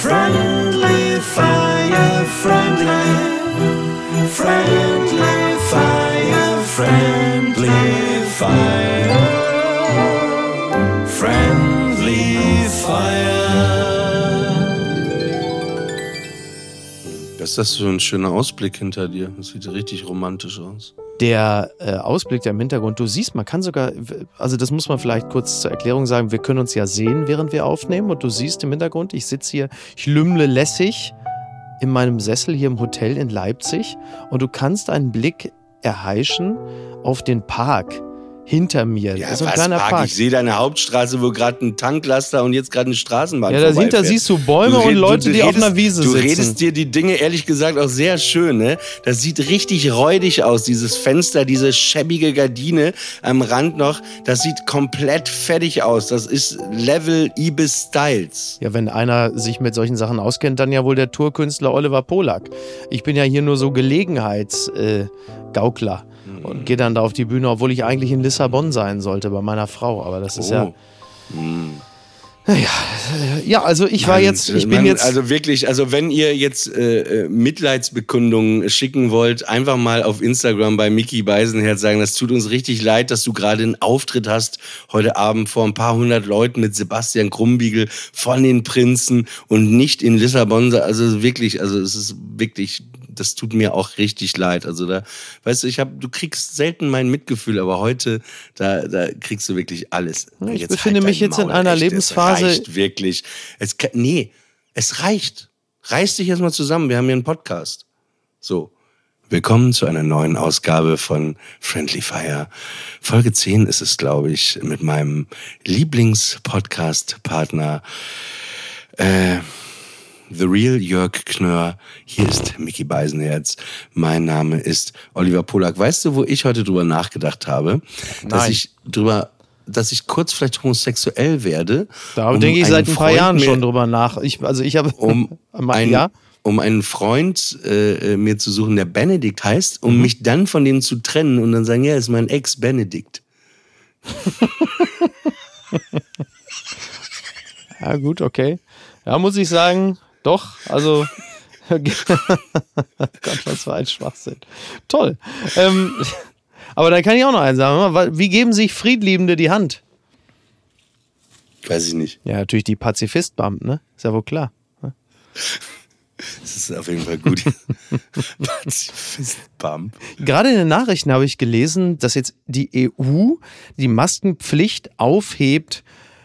Friendly, fire, friendly, friendly fire, friendly fire, Was ist das für ein schöner Ausblick hinter dir? Das sieht richtig romantisch aus. Der äh, Ausblick, der im Hintergrund, du siehst, man kann sogar, also das muss man vielleicht kurz zur Erklärung sagen, wir können uns ja sehen, während wir aufnehmen und du siehst im Hintergrund, ich sitze hier, ich lümmle lässig in meinem Sessel hier im Hotel in Leipzig und du kannst einen Blick erheischen auf den Park hinter mir. Ja, ist ein kleiner Park? Park. Ich sehe deine Hauptstraße, wo gerade ein Tanklaster und jetzt gerade eine Straßenbahn Ja, dahinter siehst du Bäume Du und Leute, du die auf redest- einer Wiese Du sitzen. redest dir die Dinge ehrlich gesagt auch sehr schön, ne? Das sieht richtig räudig aus, dieses Fenster, diese schäbige Gardine am Rand noch. Das sieht komplett fertig aus. Das ist Level Ibis Styles. Ja, wenn einer sich mit solchen Sachen auskennt, dann ja wohl der Tourkünstler Oliver Polak. Ich bin ja hier nur so Gelegenheitsgaukler äh, Gaukler und gehe dann da auf die Bühne, obwohl ich eigentlich in Lissabon sein sollte bei meiner Frau. Aber das ist ja. Oh. Hm. Ja, also ich war Mann, jetzt, ich bin Mann, jetzt. Also wirklich, also wenn ihr jetzt äh, äh, Mitleidsbekundungen schicken wollt, einfach mal auf Instagram bei Mickey Beisenherz sagen, das tut uns richtig leid, dass du gerade einen Auftritt hast heute Abend vor ein paar hundert Leuten mit Sebastian Krumbiegel von den Prinzen und nicht in Lissabon. Also wirklich, also es ist wirklich, das tut mir auch richtig leid. Also da, weißt du, ich habe, du kriegst selten mein Mitgefühl, aber heute, da, da kriegst du wirklich alles. Ich Jetzt befinde halt mich jetzt in Maul, einer echt, Lebensphase- Es reicht wirklich. Es nee, es reicht. Reiß dich erstmal zusammen. Wir haben hier einen Podcast. So. Willkommen zu einer neuen Ausgabe von Friendly Fire. Folge 10 ist es, glaube ich, mit meinem Lieblingspodcast-Partner, äh, The Real Jörg Knör. Hier ist Mickey Beisenherz. Mein Name ist Oliver Polak. Weißt du, wo ich heute drüber nachgedacht habe? Dass Nein. ich drüber, dass ich kurz vielleicht homosexuell werde. da um denke ich seit ein paar Jahren schon drüber nach. Ich, also ich habe. um, ein, ja. um einen Freund äh, mir zu suchen, der Benedikt heißt, Mhm. um mich dann von dem zu trennen und dann sagen, ja, ist mein Ex Benedikt. Ja, gut, okay. Ja, muss ich sagen, doch, also. Gott, was für ein Schwachsinn. Toll. Ähm, aber dann kann ich auch noch eins sagen. Wie geben sich Friedliebende die Hand? Weiß ich nicht. Ja, natürlich die Pazifist-Bump, ne? Ist ja wohl klar. Das ist auf jeden Fall gut. Pazifist-Bump. Gerade in den Nachrichten habe ich gelesen, dass jetzt die EU die Maskenpflicht aufhebt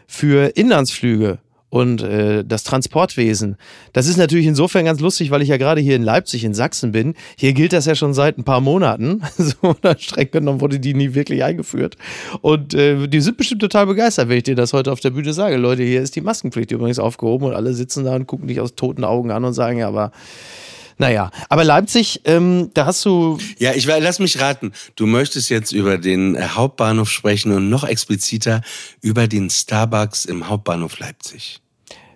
für Inlandsflüge und äh, das Transportwesen. Das ist natürlich insofern ganz lustig, weil ich ja gerade hier in Leipzig in Sachsen bin. Hier gilt das ja schon seit ein paar Monaten. So, oder streng genommen wurde die nie wirklich eingeführt. Und äh, die sind bestimmt total begeistert, wenn ich dir das heute auf der Bühne sage. Leute, hier ist die Maskenpflicht übrigens aufgehoben und alle sitzen da und gucken dich aus toten Augen an und sagen, ja, aber naja. Aber Leipzig, ähm, da hast du Ja, ich lass mich raten. Du möchtest jetzt über den äh, Hauptbahnhof sprechen und noch expliziter über den Starbucks im Hauptbahnhof Leipzig.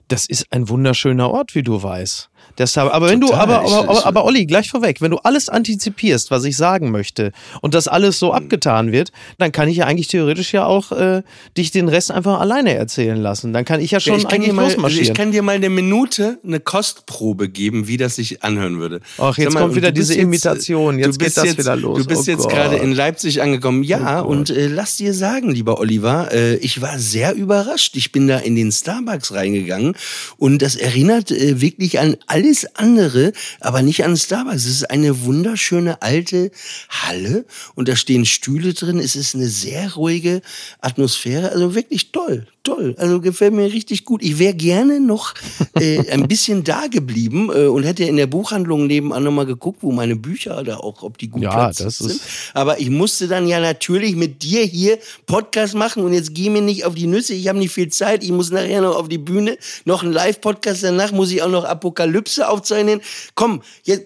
Das ist ein wunderschöner Ort, wie du weißt. Star aber wenn Total. du, aber, Ich- aber, aber, ich- aber Olli, gleich vorweg, wenn du alles antizipierst, was ich sagen möchte und das alles so abgetan wird, dann kann ich ja eigentlich theoretisch ja auch äh, dich den Rest einfach alleine erzählen lassen. Dann kann ich ja schon ich, kann dir eigentlich mal, losmarschieren. ich kann dir mal eine Minute eine Kostprobe geben, wie das sich anhören würde. Ach, jetzt mal, kommt wieder diese Imitation. Jetzt geht das jetzt, wieder los. Du bist Oh jetzt gerade in Leipzig angekommen. Ja, Oh und äh, lass dir sagen, lieber Oliver, äh, ich war sehr überrascht. Ich bin da in den Starbucks reingegangen und das erinnert äh, wirklich an alles andere, aber nicht an Starbucks. Es ist eine wunderschöne alte Halle und da stehen Stühle drin. Es ist eine sehr ruhige Atmosphäre. Also wirklich toll, toll. Also gefällt mir richtig gut. Ich wäre gerne noch äh, ein bisschen da geblieben äh, und hätte in der Buchhandlung nebenan nochmal geguckt, wo meine Bücher da auch, ob die gut Ja, platziert das ist- sind. Aber ich musste dann ja natürlich mit dir hier Podcast machen und jetzt geh mir nicht auf die Nüsse. Ich habe nicht viel Zeit. Ich muss nachher noch auf die Bühne, noch einen Live-Podcast. Danach muss ich auch noch Apokalypse aufzeichnen. Komm, jetzt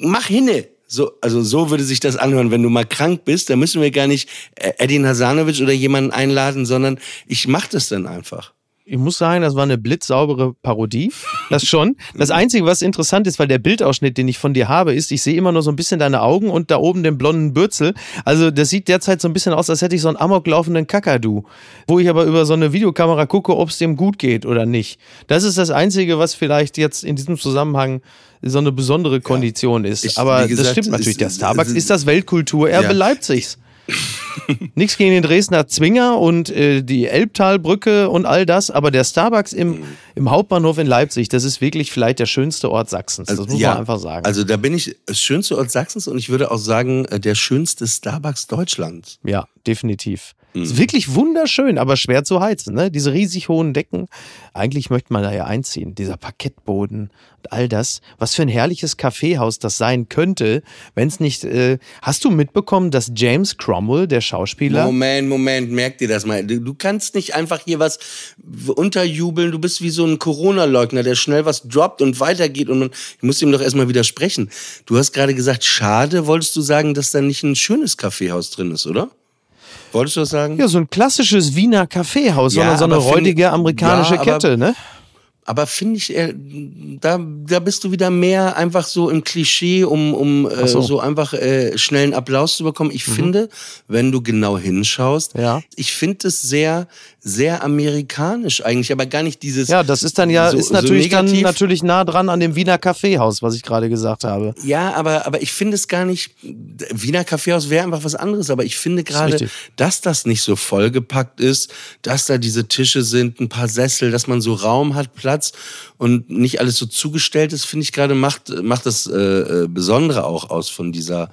mach hinne. So, also so würde sich das anhören, wenn du mal krank bist. Da müssen wir gar nicht äh, Edin Hasanovic oder jemanden einladen, sondern ich mach das dann einfach. Ich muss sagen, das war eine blitzsaubere Parodie. Das schon. Das Einzige, was interessant ist, weil der Bildausschnitt, den ich von dir habe, ist, ich sehe immer nur so ein bisschen deine Augen und da oben den blonden Bürzel. Also das sieht derzeit so ein bisschen aus, als hätte ich so einen amoklaufenden Kakadu. Wo ich aber über so eine Videokamera gucke, ob es dem gut geht oder nicht. Das ist das Einzige, was vielleicht jetzt in diesem Zusammenhang so eine besondere Kondition ist. Ich- aber gesagt, das stimmt natürlich. es- Der Starbucks es- ist das Weltkulturerbe Ja. Leipzigs. Nichts gegen den Dresdner Zwinger und äh, die Elbtalbrücke und all das, aber der Starbucks im, im Hauptbahnhof in Leipzig, das ist wirklich vielleicht der schönste Ort Sachsens. Das muss man einfach sagen. Also da bin ich das schönste Ort Sachsens und ich würde auch sagen, äh, der schönste Starbucks Deutschlands. ja, definitiv. Mhm. Ist wirklich wunderschön, aber schwer zu heizen. Ne? Diese riesig hohen Decken. Eigentlich möchte man da ja einziehen. Dieser Parkettboden und all das. Was für ein herrliches Kaffeehaus das sein könnte, wenn es nicht. Äh, hast du mitbekommen, dass James Cromwell, der Schauspieler, Moment, Moment, merk dir das mal. Du, kannst nicht einfach hier was unterjubeln. Du bist wie so ein Corona-Leugner, der schnell was droppt und weitergeht. Und man, ich muss ihm doch erstmal widersprechen. Du hast gerade gesagt, schade, wolltest du sagen, dass da nicht ein schönes Kaffeehaus drin ist, oder? Wolltest du das sagen? Ja, so ein klassisches Wiener Kaffeehaus, Ja, sondern so eine aber find- räudige amerikanische Ja, aber- Kette, ne? Aber finde ich, äh, da, da bist du wieder mehr einfach so im Klischee, um, um äh, so. so. einfach äh, schnellen Applaus zu bekommen. Ich finde, wenn du genau hinschaust, Ja. ich finde es sehr, sehr amerikanisch eigentlich, aber gar nicht dieses. Ja, das ist dann ja, so- ist so natürlich dann negativ. natürlich nah dran an dem Wiener Kaffeehaus, was ich gerade gesagt habe. Ja, aber, aber ich finde es gar nicht. Wiener Kaffeehaus wäre einfach was anderes, aber ich finde gerade, dass das nicht so vollgepackt ist, dass da diese Tische sind, ein paar Sessel, dass man so Raum hat, Platz und nicht alles so zugestellt ist, finde ich gerade macht, macht das äh, äh, Besondere auch aus von dieser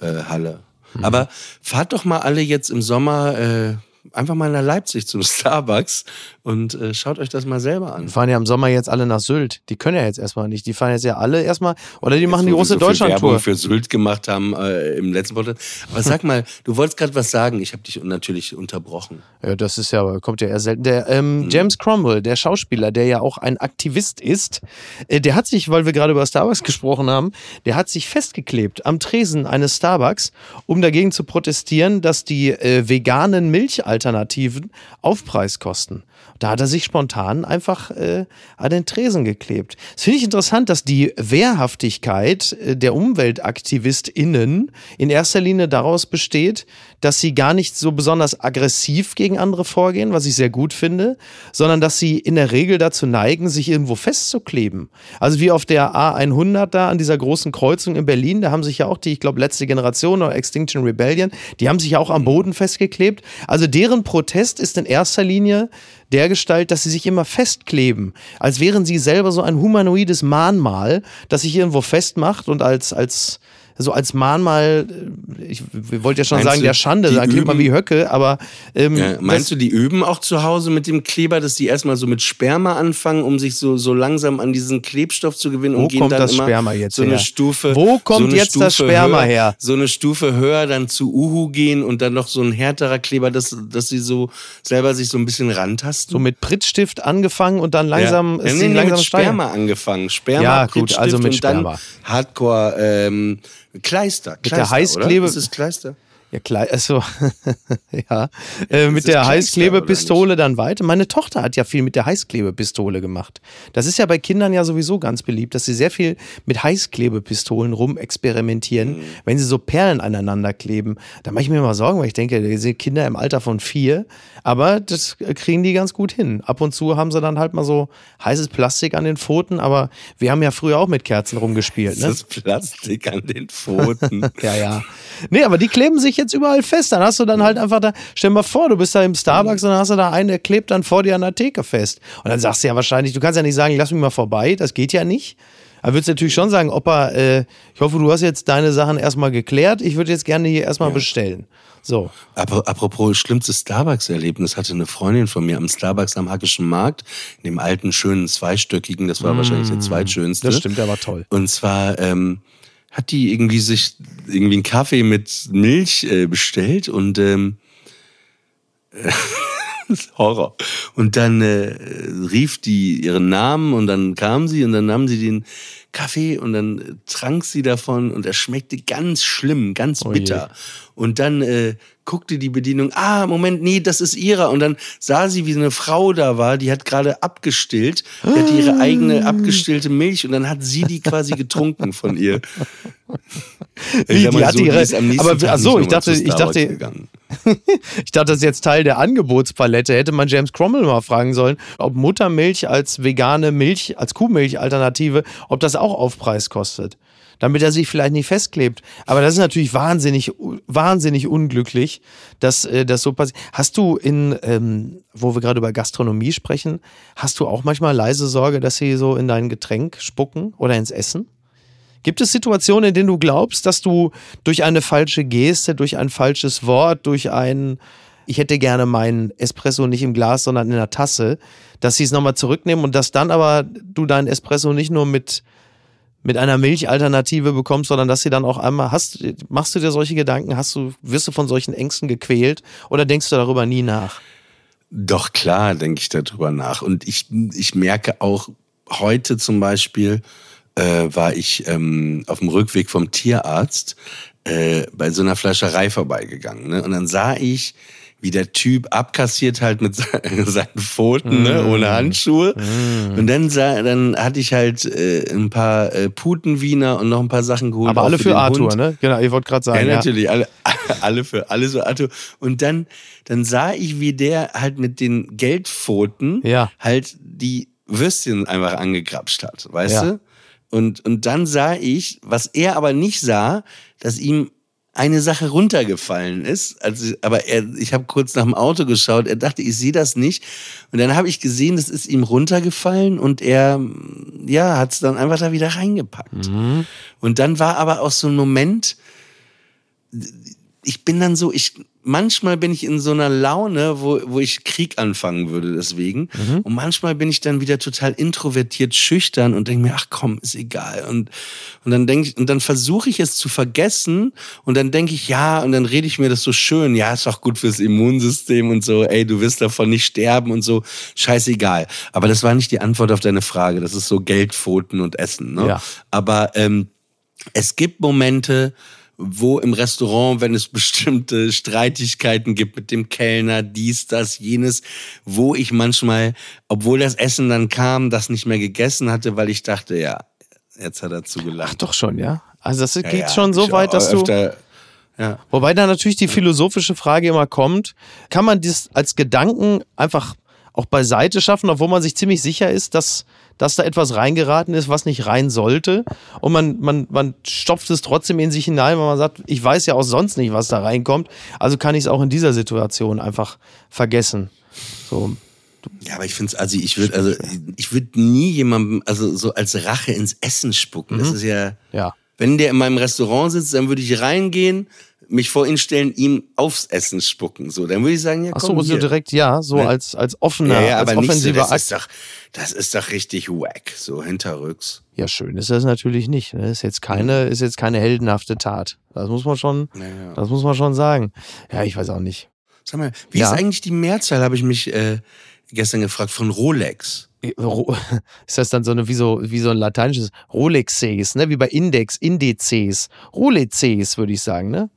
äh, Halle. Mhm. Aber fahrt doch mal alle jetzt im Sommer äh, einfach mal nach Leipzig zum Starbucks und äh, schaut euch das mal selber an. Die fahren ja im Sommer jetzt alle nach Sylt. Die können ja jetzt erstmal nicht. Die fahren jetzt ja alle erstmal, oder die machen die große so Deutschlandtour. für Sylt gemacht haben äh, im letzten Podcast. Aber sag mal, du wolltest gerade was sagen. Ich habe dich natürlich unterbrochen. Ja, das ist ja, kommt ja eher selten. Der ähm, Mhm. James Cromwell, der Schauspieler, der ja auch ein Aktivist ist, äh, der hat sich, weil wir gerade über Starbucks gesprochen haben, der hat sich festgeklebt am Tresen eines Starbucks, um dagegen zu protestieren, dass die äh, veganen Milchalternativen Aufpreis kosten. Da hat er sich spontan einfach äh, an den Tresen geklebt. Das finde ich interessant, dass die Wehrhaftigkeit äh, der UmweltaktivistInnen in erster Linie daraus besteht, dass sie gar nicht so besonders aggressiv gegen andere vorgehen, was ich sehr gut finde, sondern dass sie in der Regel dazu neigen, sich irgendwo festzukleben. Also wie auf der A100 da an dieser großen Kreuzung in Berlin, da haben sich ja auch die, ich glaube, letzte Generation oder Extinction Rebellion, die haben sich ja auch am Boden festgeklebt. Also deren Protest ist in erster Linie der Gestalt, dass sie sich immer festkleben, als wären sie selber so ein humanoides Mahnmal, das sich irgendwo festmacht und als, als, so als Mahnmal, äh, ich wollte ja schon Meinst sagen, der Schande, da klingt man wie Höcke, aber ähm, Ja, meinst das, du, die üben auch zu Hause mit dem Kleber, dass die erstmal so mit Sperma anfangen, um sich so, so langsam an diesen Klebstoff zu gewinnen und Wo gehen kommt das Sperma jetzt so eine her? Stufe Wo kommt so jetzt das Stufe Sperma höher, her? So eine Stufe höher dann zu Uhu gehen und dann noch so ein härterer Kleber, dass, dass sie so selber sich so ein bisschen rantasten. so mit Prittstift angefangen und dann langsam, ja. ist nee, nee, langsam mit. Sperma angefangen. Sperma, Ja, gut, also mit und dann Sperma. Hardcore ähm, Kleister. der Kleister, Heißklebe- Oder? Ist es Kleister? Ja, klar, also, ja. Äh, mit das der Heißklebepistole dann weiter. Meine Tochter hat ja viel mit der Heißklebepistole gemacht. Das ist ja bei Kindern ja sowieso ganz beliebt, dass sie sehr viel mit Heißklebepistolen rumexperimentieren, Mhm. wenn sie so Perlen aneinander kleben. Da mache ich mir immer Sorgen, weil ich denke, das sind Kinder im Alter von vier, aber das kriegen die ganz gut hin. Ab und zu haben sie dann halt mal so heißes Plastik an den Pfoten, aber wir haben ja früher auch mit Kerzen rumgespielt. Ne? Das Plastik an den Pfoten. Ja, ja. Nee, aber die kleben sich jetzt überall fest. Dann hast du dann halt einfach da, stell dir mal vor, du bist da im Starbucks und dann hast du da einen, der klebt dann vor dir an der Theke fest. Und dann sagst du ja wahrscheinlich, du kannst ja nicht sagen, lass mich mal vorbei, das geht ja nicht. Aber würdest natürlich schon sagen, Opa, äh, ich hoffe, du hast jetzt deine Sachen erstmal geklärt. Ich würde jetzt gerne hier erstmal bestellen. So. Aber apropos schlimmstes Starbucks-Erlebnis, hatte eine Freundin von mir am Starbucks am Hackischen Markt, in dem alten, schönen, zweistöckigen, das war wahrscheinlich der zweitschönste. Mm, Das stimmt, der war toll. Und zwar ähm, hat die irgendwie sich irgendwie einen Kaffee mit Milch äh, bestellt und ähm, Horror. Und dann äh, rief die ihren Namen und dann kam sie und dann nahm sie den Kaffee und dann äh, trank sie davon und er schmeckte ganz schlimm, ganz Oh bitter. Und dann äh, guckte die Bedienung, ah, Moment, nee, das ist ihrer. Und dann sah sie, wie eine Frau da war, die hat gerade abgestillt, die hatte ihre eigene abgestillte Milch und dann hat sie die quasi getrunken von ihr. Wie, die hatte so, ihre- nächsten aber- Tag ach so, nicht ich dachte- ich dachte-. Ich dachte, das ist jetzt Teil der Angebotspalette. Hätte man James Cromwell mal fragen sollen, ob Muttermilch als vegane Milch, als Kuhmilch-Alternative, ob das auch Aufpreis kostet. Damit er sich vielleicht nicht festklebt. Aber das ist natürlich wahnsinnig, wahnsinnig unglücklich, dass äh, das so passiert. Hast du in, ähm, wo wir gerade über Gastronomie sprechen, hast du auch manchmal leise Sorge, dass sie so in dein Getränk spucken oder ins Essen? Gibt es Situationen, in denen du glaubst, dass du durch eine falsche Geste, durch ein falsches Wort, durch ein ich hätte gerne meinen Espresso nicht im Glas, sondern in der Tasse, dass sie es nochmal zurücknehmen und dass dann aber du deinen Espresso nicht nur mit, mit einer Milchalternative bekommst, sondern dass sie dann auch einmal hast, machst du dir solche Gedanken, hast du, wirst du von solchen Ängsten gequält oder denkst du darüber nie nach? Doch klar, denke ich darüber nach. Und ich, ich merke auch heute zum Beispiel, äh, war ich ähm, auf dem Rückweg vom Tierarzt äh, bei so einer Fleischerei vorbeigegangen. Ne? Und dann sah ich, wie der Typ abkassiert halt mit se- seinen Pfoten, ne? ohne Handschuhe. Und dann, sah, dann hatte ich halt äh, ein paar äh, Putenwiener und noch ein paar Sachen geholt. Aber alle für den Arthur, Hund. ne? Genau, ich wollte gerade sagen. Ja, Ja, natürlich, alle, alle für alle so Arthur. Und dann, dann sah ich, wie der halt mit den Geldpfoten Ja. halt die Würstchen einfach angegrapscht hat, weißt Ja. du? Und, und dann sah ich, was er aber nicht sah, dass ihm eine Sache runtergefallen ist. Also, aber er, ich habe kurz nach dem Auto geschaut, er dachte, ich sehe das nicht. Und dann habe ich gesehen, das ist ihm runtergefallen und er ja, hat es dann einfach da wieder reingepackt. Und dann war aber auch so ein Moment, ich bin dann so, ich manchmal bin ich in so einer Laune, wo, wo ich Krieg anfangen würde deswegen. Und manchmal bin ich dann wieder total introvertiert, schüchtern und denke mir, ach komm, ist egal. Und, und dann denke ich, und dann versuche ich es zu vergessen und dann denke ich, ja, und dann rede ich mir das so schön, ja, ist doch gut fürs Immunsystem und so, ey, du wirst davon nicht sterben und so, scheißegal. Aber das war nicht die Antwort auf deine Frage. Das ist so Geldpfoten und Essen. Ne? Ja. Aber ähm, es gibt Momente, wo im Restaurant, wenn es bestimmte Streitigkeiten gibt mit dem Kellner, dies, das, jenes, wo ich manchmal, obwohl das Essen dann kam, das nicht mehr gegessen hatte, weil ich dachte, ja, jetzt hat er Ach zugelacht. doch schon, ja. Also das Ja, geht ja, schon so weit, dass du. öfter, ja. Wobei da natürlich die philosophische Frage immer kommt, kann man das als Gedanken einfach auch beiseite schaffen, obwohl man sich ziemlich sicher ist, dass, dass da etwas reingeraten ist, was nicht rein sollte. Und man, man, man stopft es trotzdem in sich hinein, weil man sagt, ich weiß ja auch sonst nicht, was da reinkommt. Also kann ich es auch in dieser Situation einfach vergessen. So. Ja, aber ich finde es, also ich würde, also ich würde nie jemandem, also so als Rache ins Essen spucken. Das ist ja, Ja. wenn der in meinem Restaurant sitzt, dann würde ich reingehen, mich vor ihn stellen, ihm aufs Essen spucken. So, dann würde ich sagen, ja, Ach komm so, so hier. direkt, ja, so Ne? als, als offener, ja, ja, als aber nicht so, offensiver das Akt. ist doch, das ist doch richtig wack, so hinterrücks. Ja, schön ist das natürlich nicht. ne? Ist jetzt keine, ist jetzt keine heldenhafte Tat. Das muss man schon, Ja, ja. das muss man schon sagen. Ja, ich weiß auch nicht. Sag mal, wie Ja. ist eigentlich die Mehrzahl, habe ich mich äh, gestern gefragt, von Rolex? Ist das dann so eine, wie so, wie so ein lateinisches Rolexes, ne? Wie bei Index, Indizes, Rolexes, würde ich sagen, ne?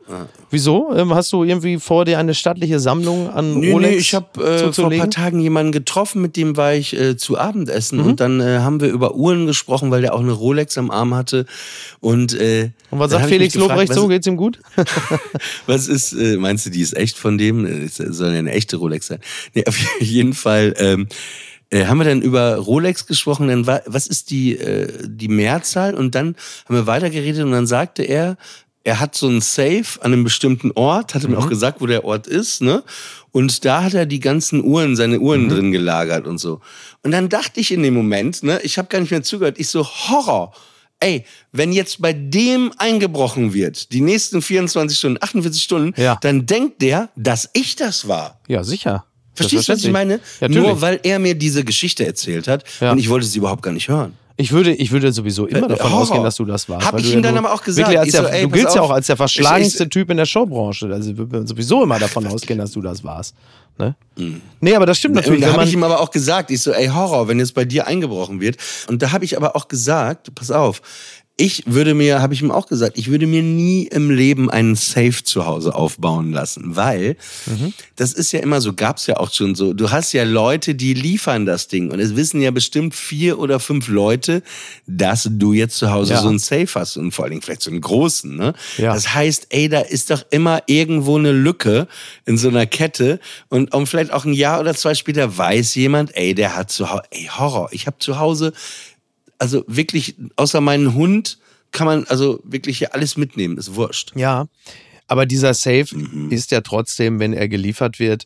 Wieso? Ähm, hast du irgendwie vor dir eine stattliche Sammlung an Nee, Rolex nee, ich habe äh, vor ein paar Tagen jemanden getroffen, mit dem war ich äh, zu Abendessen Mhm. und dann äh, haben wir über Uhren gesprochen, weil der auch eine Rolex am Arm hatte. Und, äh, Und was sagt Felix Lobrecht so? Geht's ihm gut? Was ist, äh, meinst du, die ist echt von dem? Äh, soll ja eine echte Rolex sein. Nee, auf jeden Fall ähm, äh, haben wir dann über Rolex gesprochen. Dann war, was ist die, äh, die Mehrzahl? Und dann haben wir weitergeredet und dann sagte er, er hat so einen Safe an einem bestimmten Ort, hat er mir auch gesagt, wo der Ort ist, ne? Und da hat er die ganzen Uhren, seine Uhren drin gelagert und so. Und dann dachte ich in dem Moment, ne, ich habe gar nicht mehr zugehört, ich so, Horror. Ey, wenn jetzt bei dem eingebrochen wird, die nächsten 24 Stunden, 48 Stunden, Ja. dann denkt der, dass ich das war. Ja, sicher. Verstehst du, was ich meine? Ja. Nur weil er mir diese Geschichte erzählt hat Ja. und ich wollte sie überhaupt gar nicht hören. Ich würde, ich würde sowieso immer davon Horror. ausgehen, dass du das warst. Hab ich ihm ja dann aber auch gesagt. Wirklich als Ich der, so, ey, du giltst ja auf. auch als der Ich- verschlagenste ich- Typ in der Showbranche. Also wir würden sowieso immer davon ausgehen, dass du das warst. Ne? Nee, aber das stimmt natürlich. Da habe ich ihm aber auch gesagt, ich so, ey, Horror, wenn jetzt bei dir eingebrochen wird. Und da habe ich aber auch gesagt, pass auf, ich würde mir, habe ich ihm auch gesagt, ich würde mir nie im Leben einen Safe zu Hause aufbauen lassen, weil das ist ja immer so, gab's ja auch schon so, du hast ja Leute, die liefern das Ding und es wissen ja bestimmt vier oder fünf Leute, dass du jetzt zu Hause Ja. so einen Safe hast und vor allen Dingen vielleicht so einen großen, ne? Ja. Das heißt, ey, da ist doch immer irgendwo eine Lücke in so einer Kette und, und vielleicht auch ein Jahr oder zwei später weiß jemand, ey, der hat zu Hause, ey, Horror. Ich habe zu Hause, also wirklich, außer meinen Hund, kann man also wirklich hier alles mitnehmen, ist wurscht. ja, aber dieser Safe Mhm. ist ja trotzdem, wenn er geliefert wird,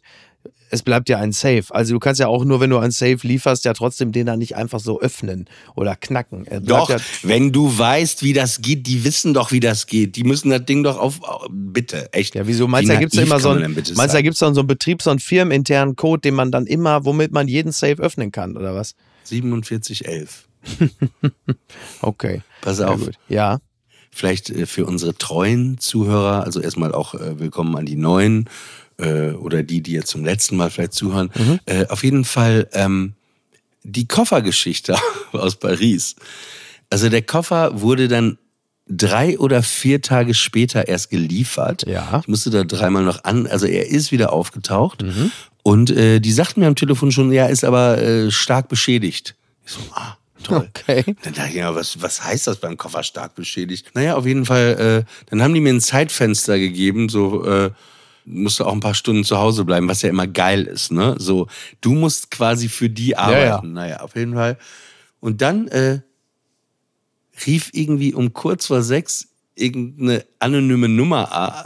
es bleibt ja ein Safe. Also du kannst ja auch nur, wenn du einen Safe lieferst, ja trotzdem den dann nicht einfach so öffnen oder knacken. Doch, ja, wenn du weißt, wie das geht, die wissen doch, wie das geht. Die müssen das Ding doch auf, bitte, echt. Ja, wieso? Meinst du, da da naiv immer so einen, meinst du, da gibt's dann so einen Betrieb, so einen firmeninternen Code, den man dann immer, womit man jeden Safe öffnen kann, oder was? 4711. Okay. Pass auf. Ja. vielleicht äh, für unsere treuen Zuhörer, also erstmal auch äh, willkommen an die neuen äh, oder die, die jetzt zum letzten Mal vielleicht zuhören. Äh, auf jeden Fall ähm, die Koffergeschichte aus Paris. Also der Koffer wurde dann drei oder vier Tage später erst geliefert. Ja. Ich musste da dreimal noch an, also er ist wieder aufgetaucht. Mhm. Und äh, die sagten mir am Telefon schon, ja, ist aber äh, stark beschädigt. Ich so, ah, toll. Okay. Dann dachte ich, ja, was, was heißt das beim Koffer stark beschädigt? Naja, auf jeden Fall, äh, dann haben die mir ein Zeitfenster gegeben, so, äh, musst du auch ein paar Stunden zu Hause bleiben, was ja immer geil ist, ne? So, du musst quasi für die arbeiten. ja. Naja, auf jeden Fall. Und dann äh, rief irgendwie um kurz vor sechs irgendeine anonyme Nummer a-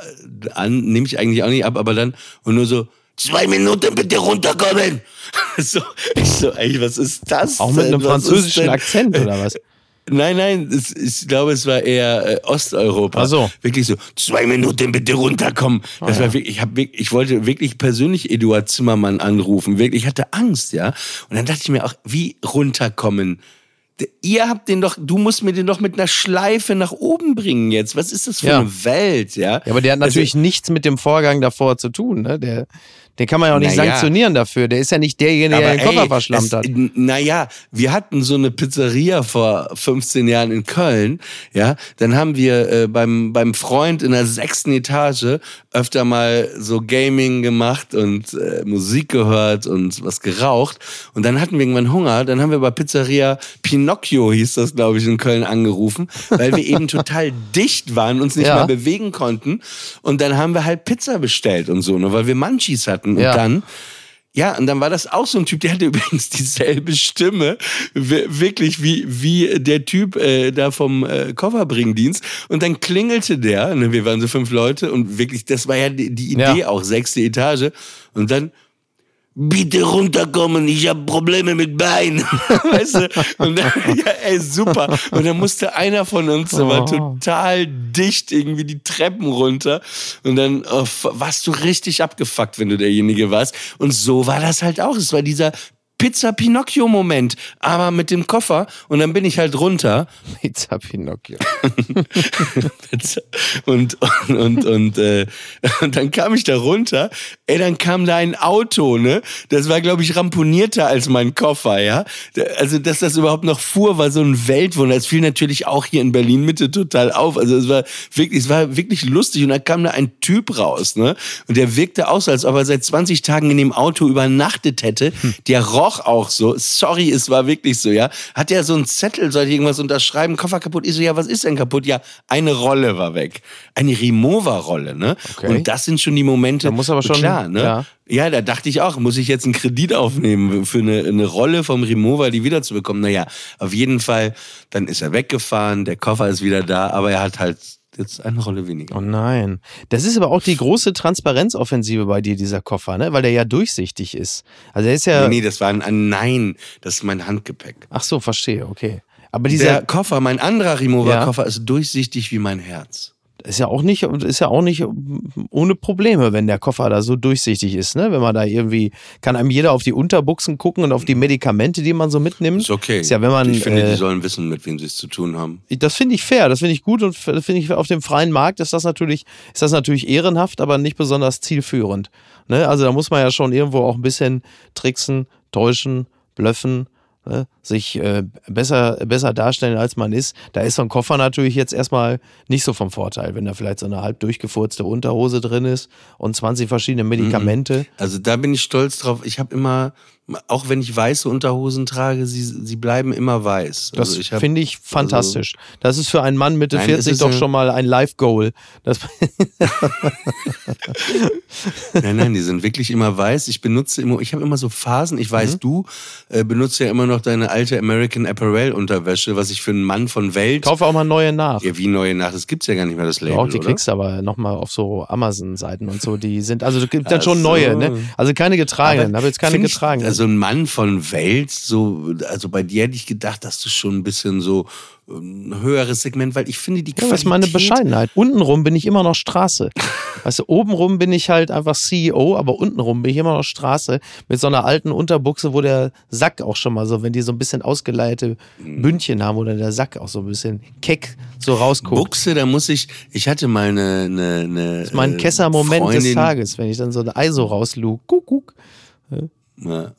an, nehme ich eigentlich auch nicht ab, aber dann und nur so, zwei Minuten bitte runterkommen. so, ich so, ey, was ist das? Auch mit denn? einem Was französischen? Akzent, oder was? Nein, nein, es, ich glaube, es war eher äh, Osteuropa. Ach so. Wirklich so, zwei Minuten bitte runterkommen. Das war wirklich, ich, hab, wirklich- ich wollte wirklich persönlich Eduard Zimmermann anrufen. Wirklich, ich hatte Angst, ja. Und dann dachte ich mir auch, wie runterkommen? Ihr habt den doch, du musst mir den doch mit einer Schleife nach oben bringen jetzt. Was ist das für Ja. eine Welt, ja? Ja, aber der hat Also- natürlich nichts mit dem Vorgang davor zu tun. Ne? Der, den kann man ja auch nicht Naja. sanktionieren dafür. Der ist ja nicht derjenige, der den Koffer verschlammt hat. Naja, wir hatten so eine Pizzeria vor 15 Jahren in Köln. Ja, dann haben wir äh, beim, beim Freund in der sechsten Etage öfter mal so Gaming gemacht und äh, Musik gehört und was geraucht. Und dann hatten wir irgendwann Hunger. Dann haben wir bei Pizzeria Pinocchio, hieß das, glaube ich, in Köln angerufen, weil wir eben total dicht waren, uns nicht Ja. mehr bewegen konnten. Und dann haben wir halt Pizza bestellt und so, ne, weil wir Munchies hatten. Und Ja. dann ja, und dann war das auch so ein Typ, der hatte übrigens dieselbe Stimme, wi- wirklich wie, wie der Typ äh, da vom äh, Kofferbringdienst. Und dann klingelte der, ne, wir waren so fünf Leute und wirklich, das war ja die, die Idee Ja. auch, sechste Etage. Und dann, bitte runterkommen, ich habe Probleme mit Bein. weißt du? Und dann, ja, ey, super. Und dann musste einer von uns, der war Oh. total dicht irgendwie die Treppen runter. Und dann oh, warst du richtig abgefuckt, wenn du derjenige warst. Und so war das halt auch. Es war dieser Pizza Pinocchio-Moment, aber mit dem Koffer. Und dann bin ich halt runter Pizza Pinocchio. und, und, und, und, äh, und dann kam ich da runter. Ey, dann kam da ein Auto, ne? Das war, glaube ich, ramponierter als mein Koffer, ja? Also, dass das überhaupt noch fuhr, war so ein Weltwunder. Es fiel natürlich auch hier in Berlin Mitte total auf. Also, es war wirklich, es war wirklich lustig. Und dann kam da ein Typ raus, ne? Und der wirkte aus, als ob er seit 20 Tagen in dem Auto übernachtet hätte. Der roch auch so. Sorry, es war wirklich so, ja? Hat er so einen Zettel, sollte ich irgendwas unterschreiben? Koffer kaputt. Ich so, ja, was ist denn kaputt? Ja, eine Rolle war weg. Eine Remover-Rolle, ne? Okay. Und das sind schon die Momente. Da muss aber schon- Klar, ne? ja. Ja, da dachte ich auch, muss ich jetzt einen Kredit aufnehmen für eine, eine Rolle vom Remover, die wiederzubekommen? Naja, auf jeden Fall, dann ist er weggefahren, der Koffer ist wieder da, aber er hat halt jetzt eine Rolle weniger. Oh nein. Das ist aber auch die große Transparenzoffensive bei dir, dieser Koffer, ne? Weil der ja durchsichtig ist. Also der ist ja. Nee, nee, das war ein, ein Nein, das ist mein Handgepäck. Ach so, verstehe, okay. Aber Der dieser Koffer, mein anderer Remover-Koffer, ist durchsichtig wie mein Herz. Ist ja auch nicht, ist ja auch nicht ohne Probleme, wenn der Koffer da so durchsichtig ist, ne? Wenn man da irgendwie, kann einem jeder auf die Unterbuchsen gucken und auf die Medikamente, die man so mitnimmt. Ist okay. Ist ja, wenn man. ich finde, äh, die sollen wissen, mit wem sie es zu tun haben. das finde ich fair, das finde ich gut und finde ich auf dem freien Markt ist das natürlich, ist das natürlich ehrenhaft, aber nicht besonders zielführend. Ne? Also da muss man ja schon irgendwo auch ein bisschen tricksen, täuschen, blöffen? Sich äh, besser, besser darstellen, als man ist. Da ist so ein Koffer natürlich jetzt erstmal nicht so vom Vorteil, wenn da vielleicht so eine halb durchgefurzte Unterhose drin ist und 20 verschiedene Medikamente. Also da bin ich stolz drauf. Ich habe immer, auch wenn ich weiße Unterhosen trage, sie, sie bleiben immer weiß. Das also hab- finde ich fantastisch. das ist für einen Mann Mitte Nein, 40 es ist doch schon mal ein Life-Goal. Das, Nein, nein, die sind wirklich immer weiß. Ich benutze immer, ich habe immer so Phasen. Ich Mhm. weiß, du äh, benutzt ja immer noch deine alte American Apparel Unterwäsche, was ich für einen Mann von Welt. kaufe auch mal neue nach. Ja, wie neue Nacht. Das gibt's ja gar nicht mehr, das Label, Auch die oder? kriegst du aber nochmal auf so Amazon-Seiten und so. Die sind, also es gibt dann schon neue, ne? Also keine getragenen. Habe jetzt keine getragenen. Also ein Mann von Welt, so, also bei dir hätte ich gedacht, dass du schon ein bisschen so ein höheres Segment, weil ich finde die ja, Qualität. das ist meine Bescheidenheit. Untenrum bin ich immer noch Straße. Weißt du, obenrum bin ich halt einfach CEO, aber untenrum bin ich immer noch Straße mit so einer alten Unterbuchse, wo der Sack auch schon mal so, wenn die so ein bisschen ausgeleierte Mhm. Bündchen haben, dann der Sack auch so ein bisschen keck so rausguckt. Buchse, da muss ich, ich hatte mal eine, eine, eine das ist mein äh, Kesser-Moment des Tages, wenn ich dann so ein Ei so rauslug. Guck, guck. Ja. Ja.